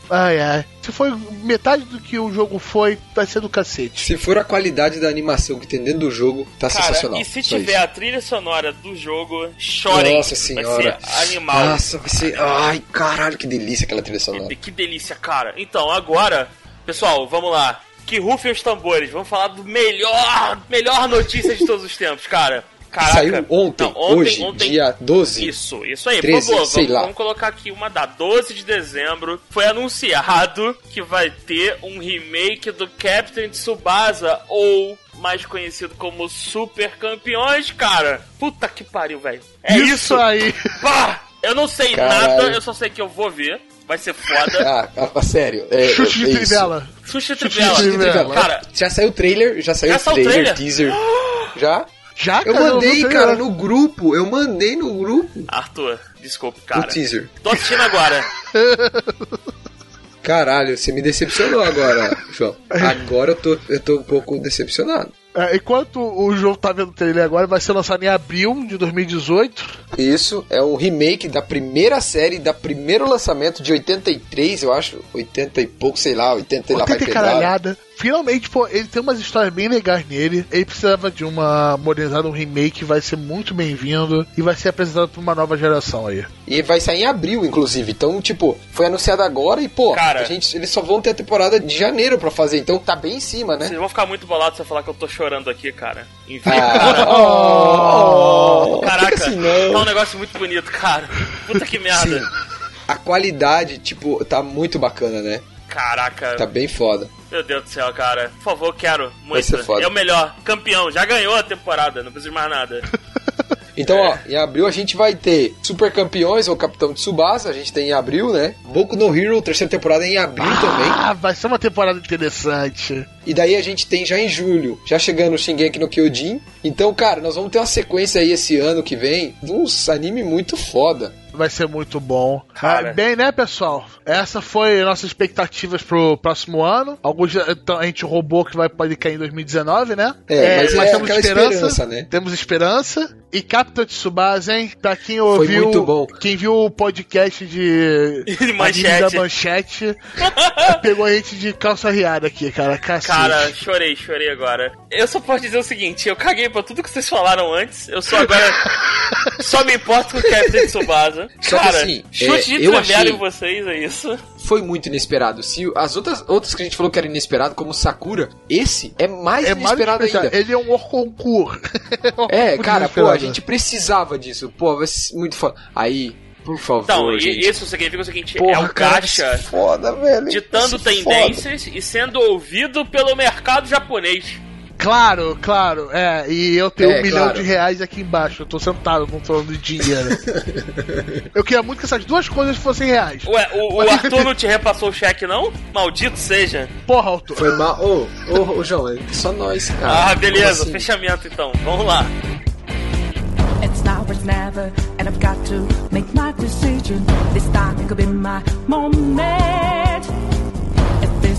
Ai, ai. Se foi metade do que o jogo foi, vai ser do cacete. Se for a qualidade da animação que tem dentro do jogo, tá Cara, sensacional. e se Só tiver isso. a trilha sonora do jogo, chorem. Nossa senhora. Vai ser animal. Nossa, vai ser. Ai, caralho, que delícia aquela trilha sonora. Que, que delícia, cara. Então, agora, pessoal, vamos lá. Que rufem os tambores. Vamos falar do melhor, melhor notícia de todos os tempos, cara. Caraca. Saiu ontem, Não, ontem, hoje, ontem- dia 12. Isso, isso aí. 13, Por favor, sei vamos, lá. vamos colocar aqui uma data. 12 de dezembro foi anunciado que vai ter um remake do Captain Tsubasa, ou mais conhecido como Super Campeões, cara. Puta que pariu, velho. É isso. aí. Pá! Eu não sei Caralho. nada, eu só sei que eu vou ver. Vai ser foda. Ah, ah, sério. É, Chute é de isso. trivela. Chute Trivela. de trivela. Cara, Já saiu o trailer, já saiu Já o o trailer, trailer? teaser. Já? Já, Eu cara, mandei, não sei cara, não. no grupo. Eu mandei no grupo Arthur, desculpe, o cara. teaser. Tô assistindo agora. Caralho, você me decepcionou agora, João. Agora eu tô, eu tô um pouco decepcionado. É, enquanto o jogo tá vendo o trailer agora, vai ser lançado em abril de 2018. Isso é um remake da primeira série, da primeiro lançamento de 83, eu acho. 80 e pouco, sei lá, 80 e lá vai 80 pegar. caralhada. Finalmente, pô, ele tem umas histórias bem legais nele. Ele precisava de uma modernizada, um remake, vai ser muito bem-vindo e vai ser apresentado pra uma nova geração aí. E vai sair em abril, inclusive. Então, tipo, foi anunciado agora e, pô, Cara. a gente, eles só vão ter a temporada de janeiro pra fazer. Então tá bem em cima, né? Vocês vão ficar muito bolados se eu falar que eu tô chorando aqui, cara. Enfim, Ah, oh, Caraca, assim, tá um negócio muito bonito, cara. Puta que merda. Sim. A qualidade, tipo, tá muito bacana, né? Caraca, Tá bem foda. meu Deus do céu, cara. Por favor, quero muito. ser foda. É o melhor. Campeão, já ganhou a temporada, não preciso de mais nada. Então, É. ó, em abril a gente vai ter Super Campeões ou Capitão de Tsubasa, a gente tem em abril, né? Boku no Hero, terceira temporada em abril também. Ah, vai ser uma temporada interessante. E daí a gente tem já em julho, já chegando o Shingeki no Kyojin. Então, cara, nós vamos ter uma sequência aí esse ano que vem de uns anime muito foda. Vai ser muito bom. Cara. Ah, bem, né, pessoal? Essa foi nossas expectativas pro próximo ano. Alguns então, a gente roubou que vai pode cair em 2019, né? É, mas é temos aquela esperança, né? Temos esperança. E Capitão Tsubasa, hein? Pra quem ouviu. muito bom. Quem viu o podcast de. Manchete. da manchete. pegou a gente de calça riada aqui, cara. Cacete. Cara, chorei, chorei agora. Eu só posso dizer o seguinte, eu caguei pra tudo que vocês falaram antes. Eu só agora só me importo com o Captain Tsubasa. Só que Cara, assim, chute é, de eu achei- em vocês, é isso? Foi muito inesperado. Se as outras, outras que a gente falou que era inesperado, como Sakura, esse é mais É mais inesperado especial. ainda. Ele é um Orconcourt. É, cara, pô, a gente precisava disso. Pô, vai ser muito foda. Aí, por favor, Então, gente. isso significa o seguinte, Porra, é um vai caixa foda, velho. ditando tendências e sendo ouvido pelo mercado japonês. Claro, claro, é. E eu tenho É, um milhão claro. de reais aqui embaixo. Eu tô sentado falando de dinheiro. eu queria muito que essas duas coisas fossem reais. Ué, o, o Arthur não te repassou o cheque, não? Maldito seja. Porra, autor. Foi mal. Ô, ô, ô, João, é só nós, cara. Ah, beleza, assim? fechamento então. Vamos lá. It's now or never, and I've got to make my decision. This time could be my moment.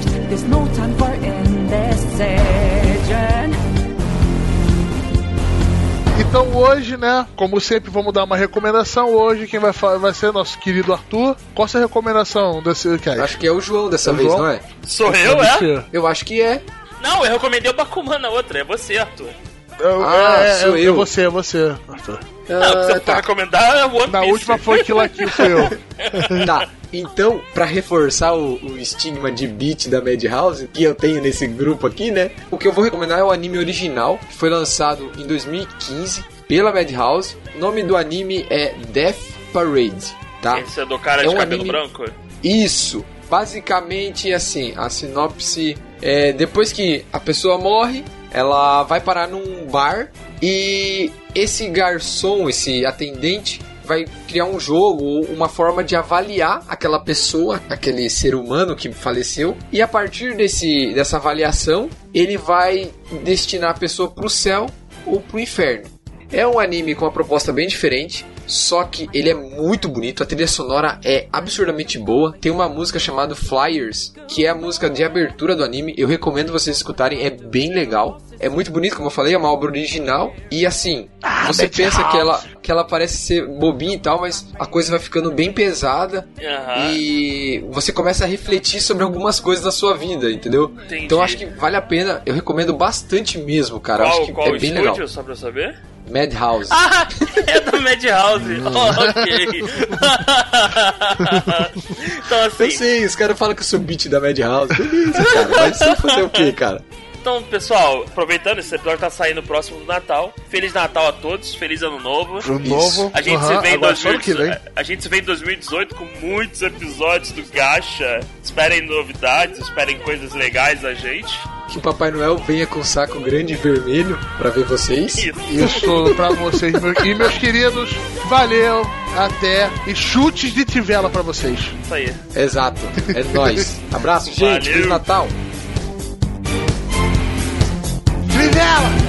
stars. There's no time for indecision. Então hoje, né, como sempre, vamos dar uma recomendação. Hoje quem vai, fa- vai ser nosso querido Arthur. Qual a sua recomendação desse cast? Acho que é o João dessa O vez, João? não é? Sou eu, é? ser. Eu acho que é. Não, eu recomendei o Bakuman na outra, é você, Arthur. Eu- Ah, é, sou é, eu. É você, é você, Arthur. Não, o Ah, for recomendar é One Piece. Na última foi Kill la Kill, sou eu. Tá, então, pra reforçar o, o estigma de beat da Madhouse, que eu tenho nesse grupo aqui, né? O que eu vou recomendar é o anime original, que foi lançado em 2015 pela Madhouse. O nome do anime é Death Parade, tá? Esse é do cara É de um cabelo anime- branco? Isso. Basicamente, assim, a sinopse é depois que a pessoa morre, ela vai parar num bar e esse garçom, esse atendente, vai criar um jogo ou uma forma de avaliar aquela pessoa, aquele ser humano que faleceu, e a partir desse, dessa avaliação, ele vai destinar a pessoa pro céu ou pro inferno. É um anime com uma proposta bem diferente, só que ele é muito bonito, a trilha sonora é absurdamente boa. Tem uma música chamada Flyers, que é a música de abertura do anime. Eu recomendo vocês escutarem, é bem legal. É muito bonito, como eu falei, é uma obra original. E assim, você pensa que ela, que ela parece ser bobinha e tal, mas a coisa vai ficando bem pesada. E você começa a refletir sobre algumas coisas da sua vida, entendeu? Entendi. Então eu acho que vale a pena, eu recomendo bastante mesmo, cara. Eu acho Qual, que qual é bem estúdio, legal. só pra eu saber? Madhouse. Ah, é da Madhouse. ok. então Eu assim, sei, os caras falam que eu sou beat da Madhouse. Beleza, cara. Mas você fazer o quê, cara? Então pessoal, aproveitando, esse episódio tá saindo próximo do Natal. Feliz Natal a todos, feliz ano novo. O novo. A gente, aham, se vê em agora só ano 2018, que vem. a gente se vê em 2018 com muitos episódios do Gacha. Esperem novidades, esperem coisas legais da gente. Que o Papai Noel venha com um saco grande e vermelho pra ver vocês. Isso. Isso pra vocês meu- e meus queridos. Valeu, até e chutes de tivela pra vocês. Isso aí. Exato. É nóis. Abraço, gente. Valeu. Feliz Natal. Trivela! When